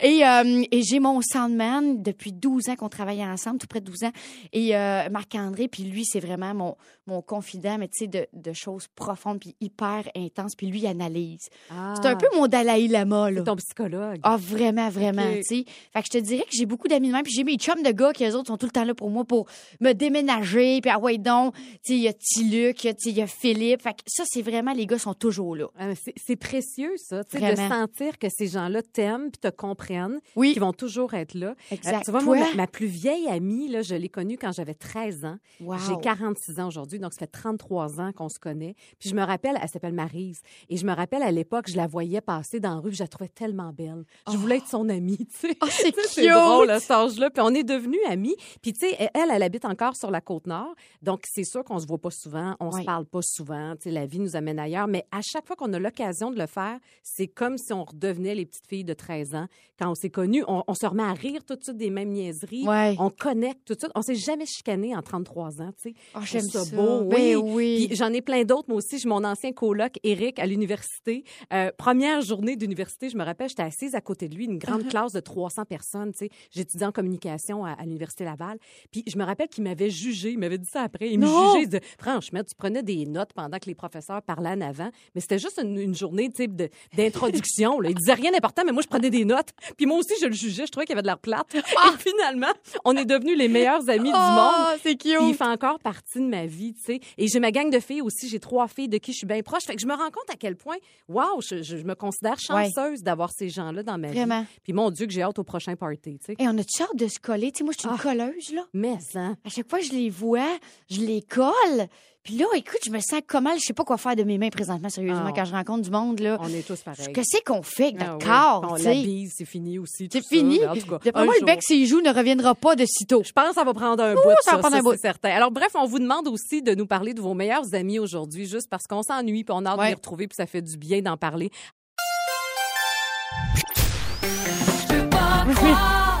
Et, euh, et j'ai mon soundman depuis 12 ans qu'on travaille ensemble, tout près de 12 ans. Et euh, Marc-André, puis lui, c'est vraiment mon, mon confident, mais tu sais, de, de choses profondes, puis hyper intenses. Puis lui, il analyse. Ah, C'est un peu mon Dalai Lama, là. c'est ton psychologue. Ah, vraiment, vraiment, tu sais. Fait que je te dirais que j'ai beaucoup d'amis de même. Puis j'ai mes chums de gars qui, eux autres, sont tout le temps là pour moi pour me déménager. Puis ah ouais, donc, il y a Tiluc, il y a Philippe. Fait que ça, c'est vraiment, les gars sont toujours là. Ah, c'est- précieux, ça, de sentir que ces gens-là t'aiment puis te comprennent, Oui. qu'ils vont toujours être là. Exact. Euh, tu vois, moi, ma, ma plus vieille amie, là, je l'ai connue quand j'avais 13 ans. Wow. J'ai 46 ans aujourd'hui, donc ça fait 33 ans qu'on se connaît. Puis je me rappelle, elle s'appelle Marise. Et je me rappelle, à l'époque, je la voyais passer dans la rue, je la trouvais tellement belle. Je voulais être son amie, tu sais. Oh, c'est drôle cet âge-là. Puis on est devenus amis. Puis tu sais, elle, elle habite encore sur la côte nord. Donc c'est sûr qu'on se voit pas souvent, on Ouais. se parle pas souvent. Tu sais, la vie nous amène ailleurs. Mais à chaque fois qu'on a l'occasion de le faire, c'est comme si on redevenait les petites filles de 13 ans. Quand on s'est connus, on, on se remet à rire tout de suite des mêmes niaiseries. On connecte tout de suite. On s'est jamais chicané en 33 ans, tu sais. Je j'aime ça. beau. Ben oui. oui. J'en ai plein d'autres, moi aussi. J'ai mon ancien coloc, Eric, à l'université. Euh, première journée d'université, je me rappelle, j'étais assise à côté de lui, une grande classe de 300 personnes, tu sais. J'étudiais en communication à, à l'université Laval. Puis je me rappelle qu'il m'avait jugé, il m'avait dit ça après. Il me jugeait, il disait, franchement, tu prenais des notes pendant que les professeurs parlaient en avant. Mais c'était juste une, une journée, de- d'introduction. Il disait rien d'important, mais moi, je prenais des notes. Puis moi aussi, je le jugeais. Je trouvais qu'il avait de l'air plate. Et finalement, on est devenus les meilleurs amis du monde. Ah, c'est cute. Puis il fait encore partie de ma vie, tu sais. Et j'ai ma gang de filles aussi. J'ai trois filles de qui je suis bien proche. Fait que je me rends compte à quel point, waouh, je, je- je me considère chanceuse d'avoir ces gens-là dans ma Vraiment. vie. Puis mon Dieu, que j'ai hâte au prochain party, tu sais. Et on a hâte de se coller? Tu sais, moi, je suis une Ah. colleuse, là. Mais ça. À chaque fois que je les vois, je les colle. Puis là, écoute, je me sens comment, je sais pas quoi faire de mes mains présentement, sérieusement, Ah. quand je rencontre du monde, là. On est tous pareils. Qu'est-ce qu'on fait avec Ah notre oui. corps, On tu la bise, c'est fini aussi. C'est fini. Mais en tout cas, D'après moi, le jour. bec, s'il joue, ne reviendra pas de sitôt. Je pense que ça va prendre un Ouh, bout, ça va prendre ça, un bout. c'est certain. Alors bref, on vous demande aussi de nous parler de vos meilleurs amis aujourd'hui, juste parce qu'on s'ennuie, puis on a hâte de les retrouver, puis ça fait du bien d'en parler.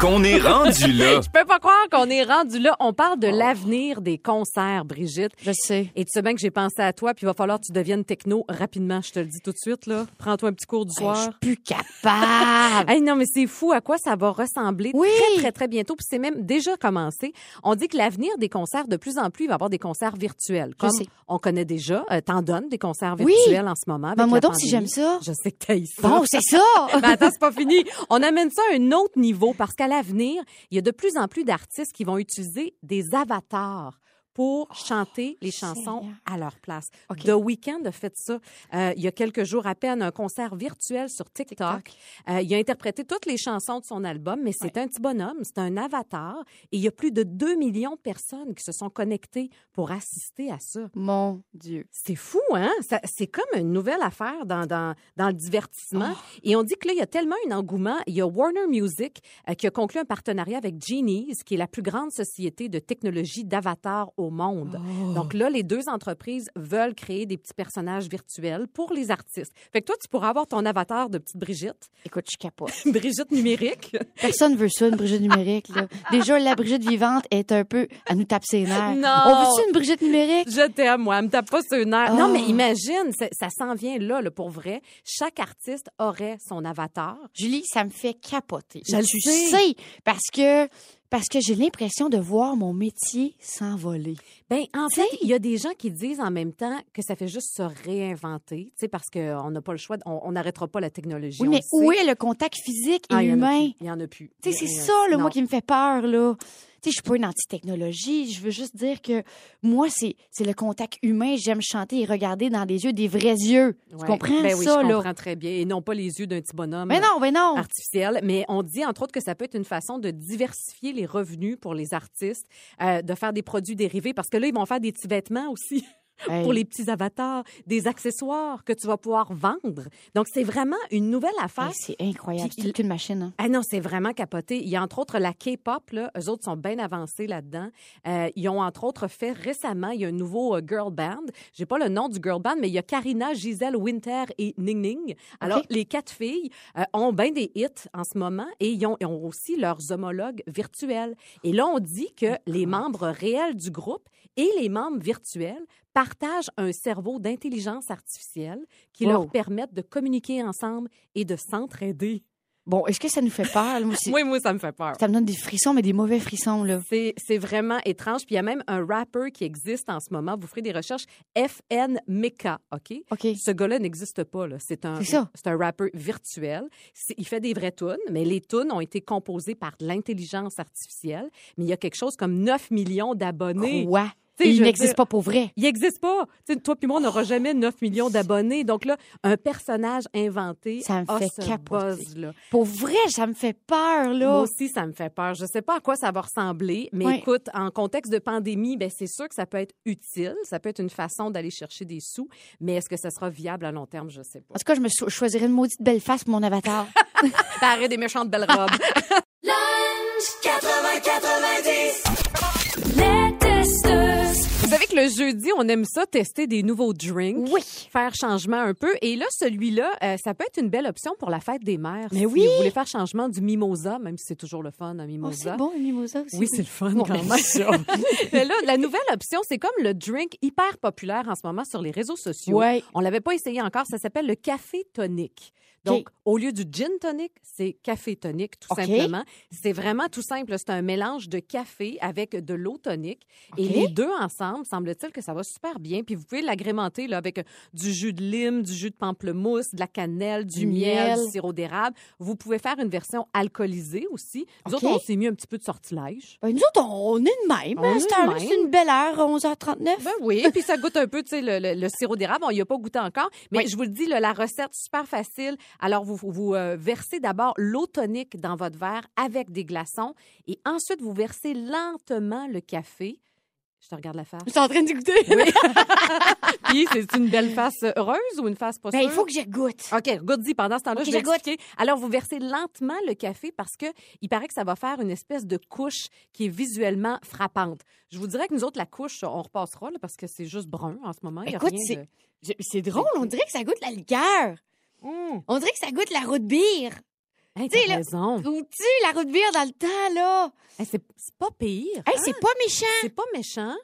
Qu'on est rendu là. Je peux pas croire qu'on est rendu là. On parle de l'avenir des concerts, Brigitte. Je sais. Et tu sais bien que j'ai pensé à toi, puis il va falloir que tu deviennes techno rapidement. Je te le dis tout de suite, là. Prends-toi un petit cours du Ben, Je soir. suis plus capable. Hey, non, mais c'est fou à quoi ça va ressembler Oui. très, très, très bientôt. Puis c'est même déjà commencé. On dit que l'avenir des concerts, de plus en plus, il va y avoir des concerts virtuels. Comme sais. on connaît déjà. Euh, T'en donnes des concerts Oui. virtuels en ce moment. Ben, moi donc, si j'aime ça. Je sais que t'as ça. Bon, c'est ça. Mais attends, c'est pas fini. On amène ça à un autre niveau parce qu'à l'avenir, il y a de plus en plus d'artistes qui vont utiliser des avatars pour chanter les chansons à leur place. OK. The Weeknd a fait ça euh, il y a quelques jours à peine, un concert virtuel sur TikTok. Euh, il a interprété toutes les chansons de son album, mais c'est un petit bonhomme, c'est un avatar, et il y a plus de 2 millions de personnes qui se sont connectées pour assister à ça. Mon Dieu. C'est fou, hein? C'est comme une nouvelle affaire dans, dans, dans le divertissement. Oh. Et on dit que là, il y a tellement un engouement. Il y a Warner Music euh, qui a conclu un partenariat avec Genies, qui est la plus grande société de technologie d'avatar au monde. Oh. Donc là, les deux entreprises veulent créer des petits personnages virtuels pour les artistes. Fait que toi, tu pourras avoir ton avatar de petite Brigitte, Écoute, je capote. Brigitte numérique. Personne veut ça, une Brigitte numérique. Là. Déjà, la Brigitte vivante est un peu à nous taper ses nerfs. Non. On veut-tu une Brigitte numérique? Je t'aime, moi. Elle me tape pas sur une nerf. Oh. Non, mais imagine, ça, s'en vient là, là, pour vrai. Chaque artiste aurait son avatar. Julie, ça me fait capoter. Je sais. sais, parce que parce que j'ai l'impression de voir mon métier s'envoler. Ben, en fait, il y a des gens qui disent en même temps que ça fait juste se réinventer, tu sais, parce qu'on n'a pas le choix, on n'arrêtera pas la technologie. Oui, mais où est le contact physique et Ah, humain? Il y en a plus. Tu sais, c'est ça, là, moi, qui me fait peur, là. Tu sais, je suis pas une anti-technologie. Je veux juste dire que moi, c'est c'est le contact humain. J'aime chanter et regarder dans des yeux, des vrais yeux. Tu Ouais. comprends Ben oui, ça, je là? comprends très bien. Et non pas les yeux d'un petit bonhomme. Mais non, mais non. artificiel, mais on dit entre autres que ça peut être une façon de diversifier les revenus pour les artistes, euh, de faire des produits dérivés, parce que là, ils vont faire des petits vêtements aussi. Hey. Pour les petits avatars, des accessoires que tu vas pouvoir vendre. Donc, c'est vraiment une nouvelle affaire. Hey, c'est incroyable. C'est toute une machine. Hein. Ah non, c'est vraiment capoté. Il y a entre autres la K-pop, là. Eux autres sont bien avancés là-dedans. Euh, ils ont entre autres fait récemment, il y a un nouveau euh, girl band. J'ai pas le nom du girl band, mais il y a Karina, Gisèle, Winter et Ning Ning. Alors, les quatre filles euh, ont bien des hits en ce moment et ils ont, ils ont aussi leurs homologues virtuels. Et là, on dit que les membres réels du groupe et les membres virtuels partagent un cerveau d'intelligence artificielle qui Wow. leur permettent de communiquer ensemble et de s'entraider. Bon, est-ce que ça nous fait peur? Moi, Oui, moi, ça me fait peur. Ça me donne des frissons, mais des mauvais frissons, là. C'est, c'est vraiment étrange. Puis il y a même un rapper qui existe en ce moment. Vous ferez des recherches. FN Meka, OK? OK. Ce gars-là n'existe pas. Là. C'est, un, C'est ça. c'est un rapper virtuel. Il fait des vraies tunes, mais les tunes ont été composées par l'intelligence artificielle. Mais il y a quelque chose comme 9 millions d'abonnés. Quoi? Il n'existe pas pour vrai. Il n'existe pas. Toi puis moi, on n'aura jamais 9 millions d'abonnés. Donc là, un personnage inventé Ça me a fait capoter. Pour vrai, ça me fait peur, là. Moi aussi, ça me fait peur. Je sais pas à quoi ça va ressembler, mais Ouais. écoute, en contexte de pandémie, ben c'est sûr que ça peut être utile, ça peut être une façon d'aller chercher des sous, mais est-ce que ça sera viable à long terme, je sais pas. En tout cas, je me cho- choisirais une maudite belle face pour mon avatar. T'arrêtes des méchantes belles robes. Lunch 80-90. Que le jeudi, on aime ça tester des nouveaux drinks. Oui. Faire changement un peu. Et là, celui-là, euh, ça peut être une belle option pour la fête des mères. Mais si oui. vous voulez faire changement du mimosa, même si c'est toujours le fun, un Oh, mimosa. c'est bon, un mimosa aussi. Oui, c'est le fun Bon, quand même. ça. Mais là, la nouvelle option, c'est comme le drink hyper populaire en ce moment sur les réseaux sociaux. Ouais. On l'avait pas essayé encore. Ça s'appelle le café tonic. Donc, au lieu du gin tonic, c'est café tonic, tout simplement. C'est vraiment tout simple. C'est un mélange de café avec de l'eau tonique. Et les deux ensemble, semble-t-il que ça va super bien. Puis vous pouvez l'agrémenter là, avec du jus de lime, du jus de pamplemousse, de la cannelle, du, Du miel, miel. du sirop d'érable. Vous pouvez faire une version alcoolisée aussi. Nous autres, on s'est mis un petit peu de sortilège. Ben, nous autres, on est de même. Hein, C'est une belle heure, 11h39. Ben oui, puis ça goûte un peu, tu sais, le, le- le sirop d'érable. On y a pas goûté encore, mais Oui. je vous le dis, là, la recette super facile. Alors vous vous euh, versez d'abord l'eau tonique dans votre verre avec des glaçons, et ensuite vous versez lentement le café Je te regarde la face. Je suis en train de goûter. Oui. Puis, c'est une belle face heureuse ou une face pas Ben, il sûre? faut que je goûte. OK, goûte-y. Pendant ce temps-là, je vais je goûte. expliquer. Alors, vous versez lentement le café parce que il paraît que ça va faire une espèce de couche qui est visuellement frappante. Je vous dirais que nous autres, la couche, on repassera là, parce que c'est juste brun en ce moment. Écoute, de- c'est drôle. On dirait que ça goûte la liqueur. Hum. On dirait que ça goûte la route bière. Hey, Tu raison. Trouves-tu la route bière dans le temps, là? Hey, c'est pas pire. Hey, hein? c'est pas méchant. C'est pas méchant.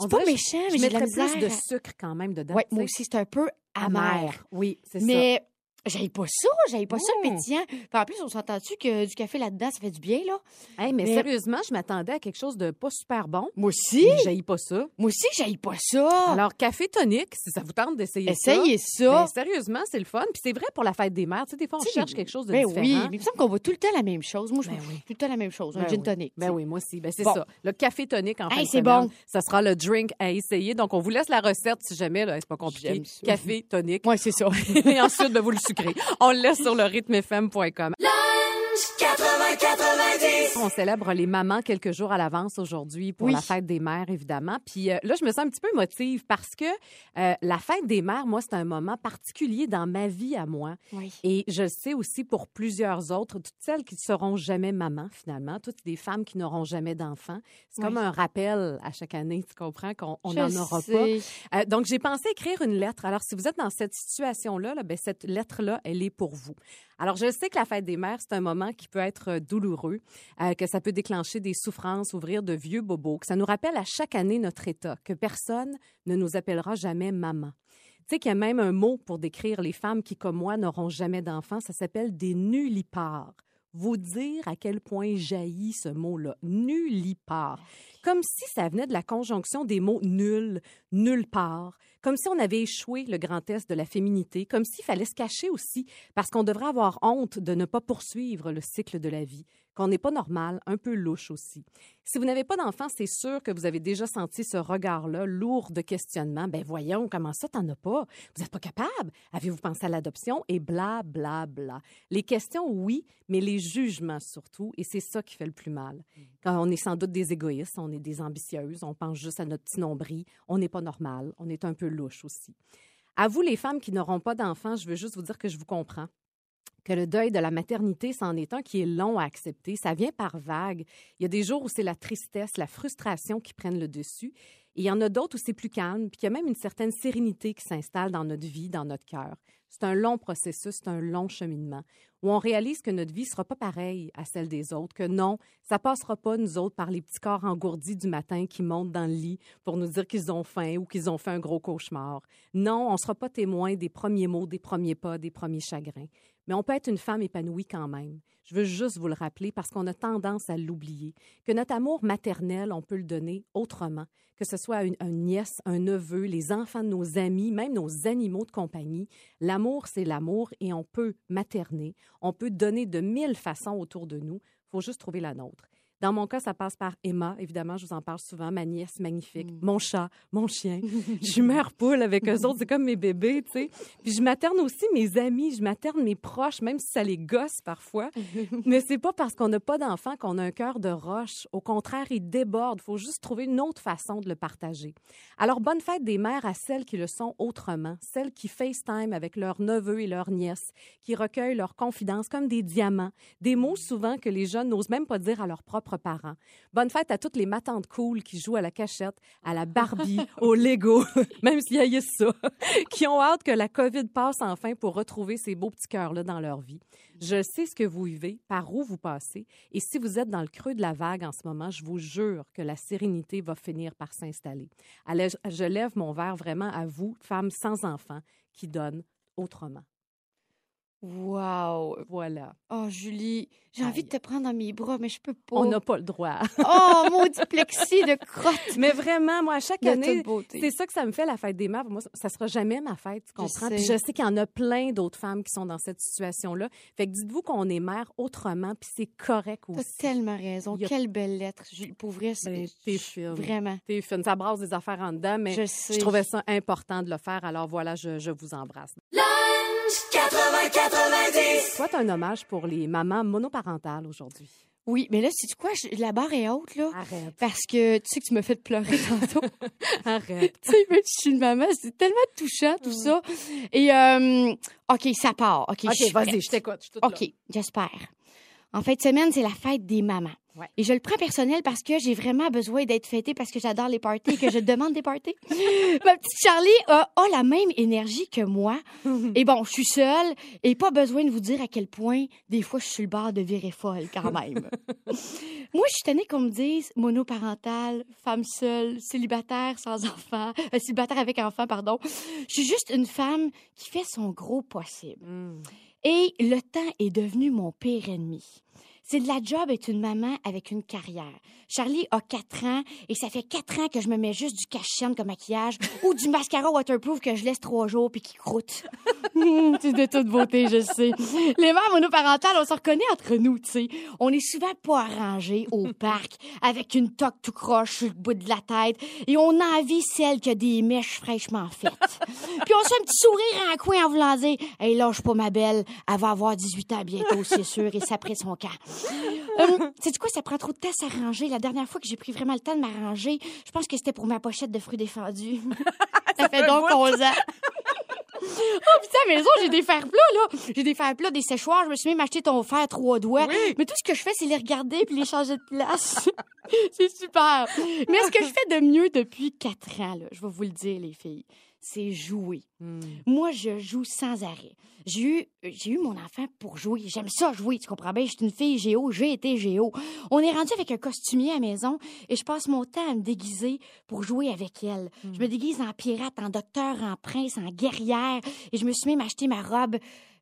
C'est pas méchant, Je mais j'ai de la misère. plus de sucre quand même dedans. Ouais, tu moi aussi, c'est un peu amer. Oui, c'est ça. Mais j'aille pas ça, j'aille pas ça le pétillant. Puis en plus, on s'entend-tu que du café là-dedans, ça fait du bien, là? Hey, mais, mais- sérieusement, je m'attendais à quelque chose de pas super bon. Moi aussi. J'haïs pas ça. Moi aussi, j'aille pas ça. Alors, café tonique, si ça vous tente d'essayer ça. Essayez ça. Ben, sérieusement, c'est le fun. Puis c'est vrai pour la fête des mères. Tu sais, des fois, on cherche quelque chose de ben différent. oui, mais il me semble qu'on voit tout le temps la même chose. Moi, je Ben oui. tout le temps la même chose. Un Ben gin tonic. Ben oui, moi aussi. Ben, c'est Bon. ça. Le café tonique en Hey, c'est bon. Ça sera le drink à essayer. Donc, on vous laisse la recette si jamais, là, c'est pas compliqué. Café tonique. Oui, c'est ça. Et ensuite, vous le On le laisse sur le rythmefm.com. On célèbre les mamans quelques jours à l'avance aujourd'hui pour Oui. la fête des mères, évidemment. Puis euh, là, je me sens un petit peu émotive parce que euh, la fête des mères, moi, c'est un moment particulier dans ma vie à moi. Oui. Et je le sais aussi pour plusieurs autres, toutes celles qui ne seront jamais mamans, finalement, toutes des femmes qui n'auront jamais d'enfants. C'est Oui. comme un rappel à chaque année, tu comprends, qu'on n'en aura sais. pas. Euh, donc, j'ai pensé écrire une lettre. Alors, si vous êtes dans cette situation-là, là, ben, cette lettre-là, elle est pour vous. Alors, je sais que la fête des mères, c'est un moment qui peut être euh, douloureux, euh, que ça peut déclencher des souffrances, ouvrir de vieux bobos, que ça nous rappelle à chaque année notre état, que personne ne nous appellera jamais maman. Tu sais qu'il y a même un mot pour décrire les femmes qui, comme moi, n'auront jamais d'enfants, ça s'appelle des nullipares. Vous dire à quel point jaillit ce mot-là, nullipare. Comme si ça venait de la conjonction des mots nul, nulle part, comme si on avait échoué le grand test de la féminité, comme s'il fallait se cacher aussi, parce qu'on devrait avoir honte de ne pas poursuivre le cycle de la vie, qu'on n'est pas normal, un peu louche aussi. Si vous n'avez pas d'enfant, c'est sûr que vous avez déjà senti ce regard-là, lourd de questionnement. Ben voyons, comment ça, t'en as pas? Vous n'êtes pas capable? Avez-vous pensé à l'adoption? Et bla, bla, bla. Les questions, oui, mais les jugements surtout, et c'est ça qui fait le plus mal. Quand on est sans doute des égoïstes, on est des ambitieuses, on pense juste à notre petit nombril, on n'est pas normal, on est un peu louche aussi. À vous, les femmes qui n'auront pas d'enfants, je veux juste vous dire que je vous comprends que le deuil de la maternité, c'en est un qui est long à accepter. Ça vient par vagues. Il y a des jours où c'est la tristesse, la frustration qui prennent le dessus. Et il y en a d'autres où c'est plus calme, puis qu'il y a même une certaine sérénité qui s'installe dans notre vie, dans notre cœur. C'est un long processus, c'est un long cheminement, où on réalise que notre vie sera pas pareille à celle des autres, que non, ça passera pas, nous autres, par les petits corps engourdis du matin qui montent dans le lit pour nous dire qu'ils ont faim ou qu'ils ont fait un gros cauchemar. Non, on sera pas témoin des premiers mots, des premiers pas, des premiers chagrins. Mais on peut être une femme épanouie quand même. Je veux juste vous le rappeler parce qu'on a tendance à l'oublier, que notre amour maternel, on peut le donner autrement, que ce soit à une, une nièce, un neveu, les enfants de nos amis, même nos animaux de compagnie. L'amour, c'est l'amour et on peut materner, on peut donner de mille façons autour de nous. Faut juste trouver la nôtre. Dans mon cas, ça passe par Emma. Évidemment, je vous en parle souvent. Ma nièce magnifique, mon chat, mon chien. je suis mère poule avec eux autres. C'est comme mes bébés, tu sais. Puis je materne aussi mes amis. Je materne mes proches, même si ça les gosse parfois. Mais c'est pas parce qu'on n'a pas d'enfant qu'on a un cœur de roche. Au contraire, il déborde. Il faut juste trouver une autre façon de le partager. Alors, bonne fête des mères à celles qui le sont autrement. Celles qui FaceTime avec leurs neveux et leurs nièces, qui recueillent leurs confidences comme des diamants. Des mots souvent que les jeunes n'osent même pas dire à leurs propres parents. Bonne fête à toutes les matantes cool qui jouent à la cachette, à la Barbie, au Lego, même s'ils haïssent ça, qui ont hâte que la COVID passe enfin pour retrouver ces beaux petits cœurs-là dans leur vie. Je sais ce que vous vivez, par où vous passez, et si vous êtes dans le creux de la vague en ce moment, je vous jure que la sérénité va finir par s'installer. Je lève mon verre vraiment à vous, femmes sans enfants, qui donnent autrement. Wow. Voilà. Oh, Julie, j'ai envie de te prendre dans mes bras, mais je peux pas. On n'a pas le droit. Oh, maudit plexi de crotte. Mais vraiment, moi, à chaque De année, c'est ça que ça me fait, la fête des mères. Moi, ça sera jamais ma fête, tu Je comprends? sais. Puis je sais qu'il y en a plein d'autres femmes qui sont dans cette situation-là. Fait que dites-vous qu'on est mère autrement, puis c'est correct T'as aussi. tellement raison. A- Quelle belle lettre, Julie. Pour vrai, c'est Ben, t'es fine. vraiment. T'es fine. Ça brasse des affaires en dedans, mais Je sais. trouvais ça important de le faire. Alors voilà, je, je vous embrasse. Toi, t'as un hommage pour les mamans monoparentales aujourd'hui? Oui, mais là, c'est quoi? Je- La barre est haute, là. Arrête. Parce que tu sais que tu me fais pleurer tantôt. Arrête. tu sais, mais je suis une maman, c'est tellement touchant, tout ça. Et, euh, OK, ça part. OK, je suis OK, vas-y, prête. je t'écoute. je suis toute là. OK, j'espère. En fin de semaine, c'est la fête des mamans. Ouais. Et je le prends personnel parce que j'ai vraiment besoin d'être fêtée parce que j'adore les parties et que je demande des parties. Ma petite Charlie a, a la même énergie que moi. et bon, je suis seule et pas besoin de vous dire à quel point des fois je suis sur le bord de virer folle quand même. moi, je suis tannée qu'on me dise monoparentale, femme seule, célibataire sans enfant, euh, célibataire avec enfant, pardon. Je suis juste une femme qui fait son gros possible. Mm. Et le temps est devenu mon pire ennemi. C'est de la job être une maman avec une carrière. Charlie a 4 ans et ça fait 4 ans que je me mets juste du cache comme maquillage ou du mascara waterproof que je laisse trois jours puis qui croûte. c'est de toute beauté, je sais. Les mères monoparentales, on se reconnaît entre nous, tu sais. On est souvent pas arrangés au parc avec une toque tout croche sur le bout de la tête et on envie celle qui a des mèches fraîchement faites. Puis on se fait un petit sourire en coin en voulant dire Hey, lâche pas ma belle, elle va avoir 18 ans bientôt, c'est sûr, et ça prend son camp. Euh, sais-tu quoi, ça prend trop de temps à s'arranger. La dernière fois que j'ai pris vraiment le temps de m'arranger, je pense que c'était pour ma pochette de fruits défendus. ça fait donc 11 ans. Oh putain, la maison, j'ai des fers plats, là. J'ai des fers plats, des séchoirs. Je me suis même acheté ton fer trois doigts. Mais tout ce que je fais, c'est les regarder puis les changer de place. c'est super. Mais ce que je fais de mieux depuis quatre ans, là, je vais vous le dire, les filles, c'est jouer. Moi, je joue sans arrêt. J'ai eu, j'ai eu mon enfant pour jouer. J'aime ça jouer, tu comprends bien? Je suis une fille géo, j'ai été géo. On est rendu avec un costumier à la maison et je passe mon temps à me déguiser pour jouer avec elle. Je me déguise en pirate, en docteur, en prince, en guerrière et je me suis même acheté ma robe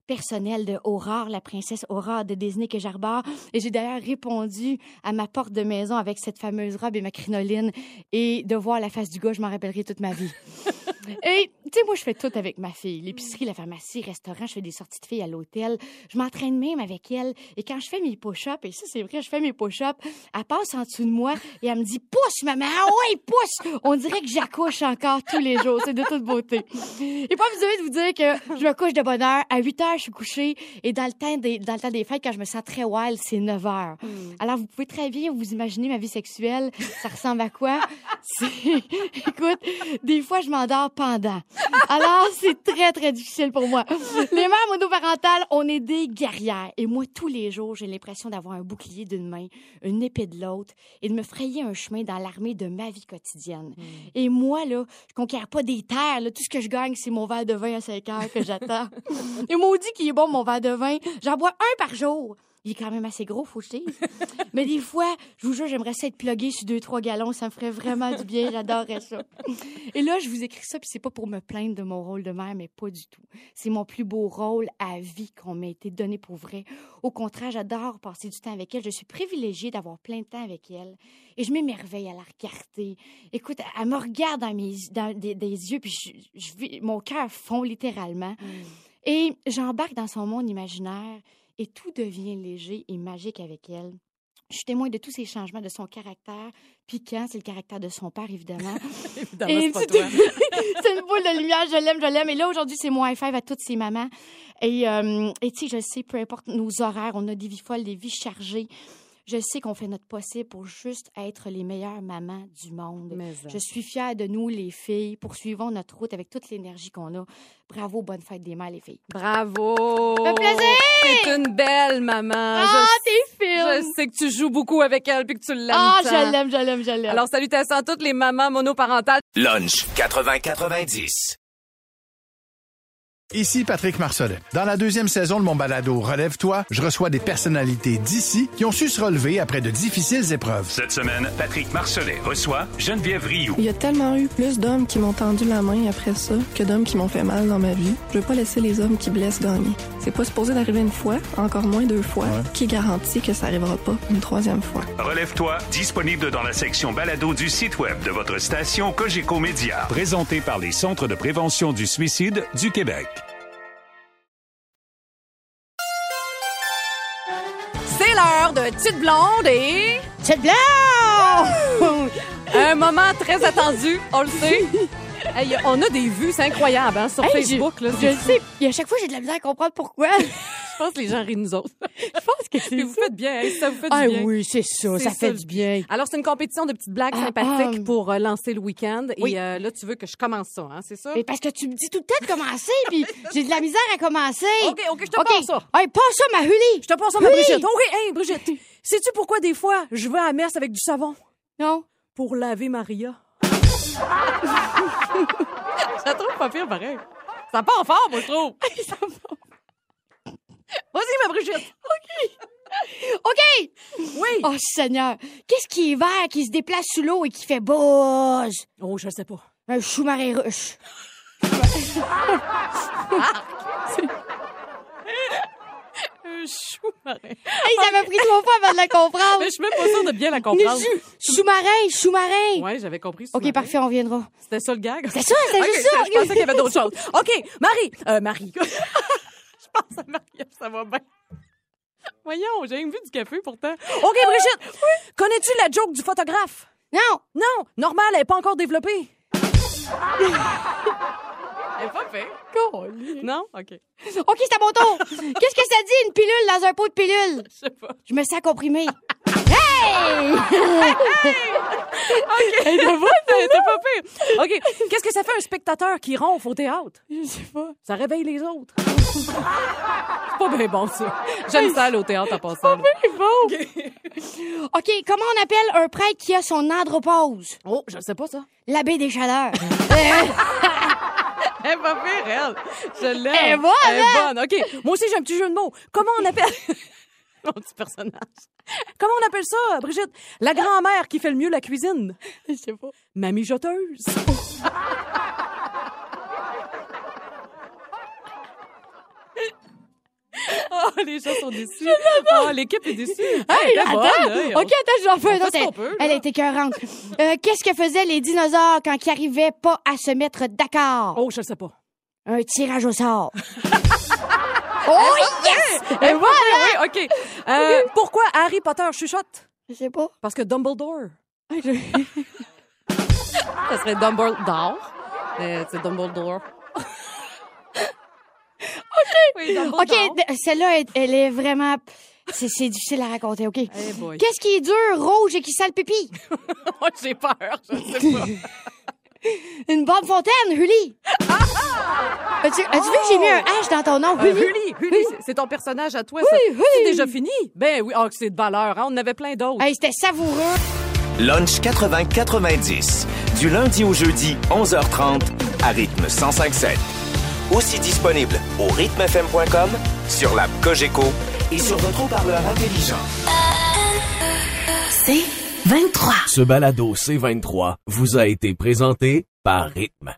personnelle de Aurore, la princesse Aurore de Disney que j'arbore. Et j'ai d'ailleurs répondu à ma porte de maison avec cette fameuse robe et ma crinoline. Et de voir la face du gars, je m'en rappellerai toute ma vie. Et, tu sais, moi, je fais tout avec ma fille. L'épicerie, la pharmacie, le restaurant, je fais des sorties de filles à l'hôtel. Je m'entraîne même avec elle. Et quand je fais mes push-ups, et ça, c'est vrai, je fais mes push-ups, elle passe en dessous de moi et elle me dit, pousse, maman, ah ouais, pousse! On dirait que j'accouche encore tous les jours. C'est de toute beauté. Et pas besoin de vous dire que je me couche de bonne heure. À 8 heures, je suis couchée. Et dans le temps des, dans le temps des fêtes, quand je me sens très wild, c'est 9 heures. Alors, vous pouvez très bien vous imaginer ma vie sexuelle. Ça ressemble à quoi? Écoute, des fois, je m'endors pendant. Alors, c'est très, très difficile pour moi. Les mères monoparentales, on est des guerrières. Et moi, tous les jours, j'ai l'impression d'avoir un bouclier d'une main, une épée de l'autre, et de me frayer un chemin dans l'armée de ma vie quotidienne. Et moi, là, je conquiers pas des terres. là. Tout ce que je gagne, c'est mon verre de vin à 5 heures que j'attends. et maudit qu'il est bon, mon verre de vin. J'en bois un par jour. Il est quand même assez gros, faut que je dise. Mais des fois, je vous jure, j'aimerais ça être plugué sur deux, trois gallons. Ça me ferait vraiment du bien. J'adorerais ça. Et là, je vous écris ça, puis c'est pas pour me plaindre de mon rôle de mère, mais pas du tout. C'est mon plus beau rôle à vie qu'on m'a été donné pour vrai. Au contraire, j'adore passer du temps avec elle. Je suis privilégiée d'avoir plein de temps avec elle. Et je m'émerveille à la regarder. Écoute, elle me regarde dans mes dans des, des yeux, puis je, je mon cœur fond littéralement. Et j'embarque dans son monde imaginaire et tout devient léger et magique avec elle. Je suis témoin de tous ces changements de son caractère. Piquant, c'est le caractère de son père, évidemment. Évidemment, Et c'est pas toi. c'est une boule de lumière, je l'aime, je l'aime. Et là, aujourd'hui, c'est mon high five à toutes ces mamans. Et, euh, et tu sais, je sais, peu importe nos horaires, on a des vies folles, des vies chargées. Je sais qu'on fait notre possible pour juste être les meilleures mamans du monde. Mais. Je suis fière de nous, les filles. Poursuivons notre route avec toute l'énergie qu'on a. Bravo, bonne fête des mères, les filles. Bravo! Ça fait plaisir! T'es une belle maman. Ah, je, t'es fine! je sais que tu joues beaucoup avec elle puis que tu l'aimes Ah, tant. je l'aime, je l'aime, je l'aime. Alors, salutations à toutes les mamans monoparentales. Lunch 80-90. Ici Patrick Marcelet. Dans la deuxième saison de mon balado Relève-toi, je reçois des personnalités d'ici qui ont su se relever après de difficiles épreuves. Cette semaine, Patrick Marcelet reçoit Geneviève Rioux. Il y a tellement eu plus d'hommes qui m'ont tendu la main après ça que d'hommes qui m'ont fait mal dans ma vie. Je veux pas laisser les hommes qui blessent gagner. C'est pas supposé d'arriver une fois, encore moins deux fois. Qui garantit que ça arrivera pas une troisième fois? Relève-toi, disponible dans la section balado du site web de votre station Cogeco Média. Présenté par les Centres de prévention du suicide du Québec. C'est l'heure de Petite Blonde et... Petite Blonde! Un moment très attendu, on le sait. Hey, on a des vues, c'est incroyable, hein, sur Hey, Facebook. Là, Je le sais. Et à chaque fois, j'ai de la misère à comprendre pourquoi. Je pense que les gens rient de nous autres. Je pense que c'est vous faites bien, hein, ça vous fait Ah du bien. oui, c'est ça, ça fait ça. du bien. Alors, c'est une compétition de petites blagues Ah, sympathiques ah. pour euh, lancer le week-end. Oui. Et euh, là, tu veux que je commence ça, hein, c'est ça? Mais parce que tu me dis tout le temps de commencer, puis j'ai de la misère à commencer. OK, OK, je te passe ça. Hey, passe ça, ma Hully. Je te passe ça, ma Oui. Brigitte. OK, hey, Brigitte. Sais-tu pourquoi des fois, je vais à la messe avec du savon? Non. Pour laver Maria. Ça trouve pas pire, pareil. Ça part fort, moi, je trouve. Vas-y, ma Brigitte. OK. Oui. Oh, Seigneur. Qu'est-ce qui est vert, qui se déplace sous l'eau et qui fait buzz? Oh, je sais pas. Un sous-marin russe. Un chou marin. Hey, ça m'a pris trois fois avant de la comprendre. Mais je suis même pas sûre de bien la comprendre. Sous- Sous-marin, sous-marin. Ouais, j'avais compris. OK, sous-marin. parfait, on viendra. C'était ça le gag? C'est ça, c'est juste ça. Je pensais qu'il y avait d'autres choses. OK, Marie. Euh, Marie. je pense à Marie, ça va bien. Voyons, j'ai même vu du café pourtant. OK, Brigitte. Connais-tu la joke du photographe? Non. Non, normal, elle n'est pas encore développée. elle est pas faite. Non? OK. OK, c'est à mon tour. Qu'est-ce que ça dit, une pilule dans un pot de pilule? Je sais pas. Je me sens comprimée. Hey! OK. Elle était pas pas pire. OK. Qu'est-ce que ça fait un spectateur qui ronfle au théâtre? Je sais pas. Ça réveille les autres. C'est pas bien bon, ça. J'aime ça aller au théâtre à passer. là. C'est bon. OK, comment on appelle un prêtre qui a son andropause? Oh, je sais pas ça. L'abbé des chaleurs. Elle va pire, elle. Je l'aime. Elle est bonne, Elle est hein? bonne. OK. Moi aussi, j'ai un petit jeu de mots. Comment on appelle... Mon petit personnage. Comment on appelle ça, Brigitte? La grand-mère qui fait le mieux la cuisine. Je sais pas. Ma mijoteuse. Oh, les gens sont déçus. Oh, l'équipe est déçue. Hey, Elle était attends. bonne, hey, on- OK, attends, j'en fais on un fait autre. Elle, peut, là. elle était écœurante. Euh, Qu'est-ce que faisaient les dinosaures quand ils arrivaient pas à se mettre d'accord? Oh, je sais pas. Un tirage au sort. oh, yes! Et voilà! Oui, OK. Euh, Pourquoi Harry Potter chuchote? Je sais pas. Parce que Dumbledore. Ça serait Dumbledore. Mais c'est Dumbledore. OK. Oui, celle-là, elle, elle est vraiment... C'est c'est difficile à raconter, OK? Hey boy. Qu'est-ce qui est dur, rouge et qui sent le pipi? Moi, j'ai peur. Je sais pas. Une bonne fontaine, Hully. As-tu as-tu vu que j'ai mis un H dans ton nom, Euh, Hully? Hully, Hully, c'est- ton personnage à toi. ça. Hully. C'est déjà fini? Ben oui, oh, que c'est de valeur. Hein? On en avait plein d'autres. Hey, c'était savoureux. Lunch 80-90. Du lundi au jeudi, 11h30, à rythme 105.7. Aussi disponible au rythmefm.com, sur l'app Cogeco et sur votre haut-parleur intelligent. C'est 23. Ce balado C23 vous a été présenté par Rythme.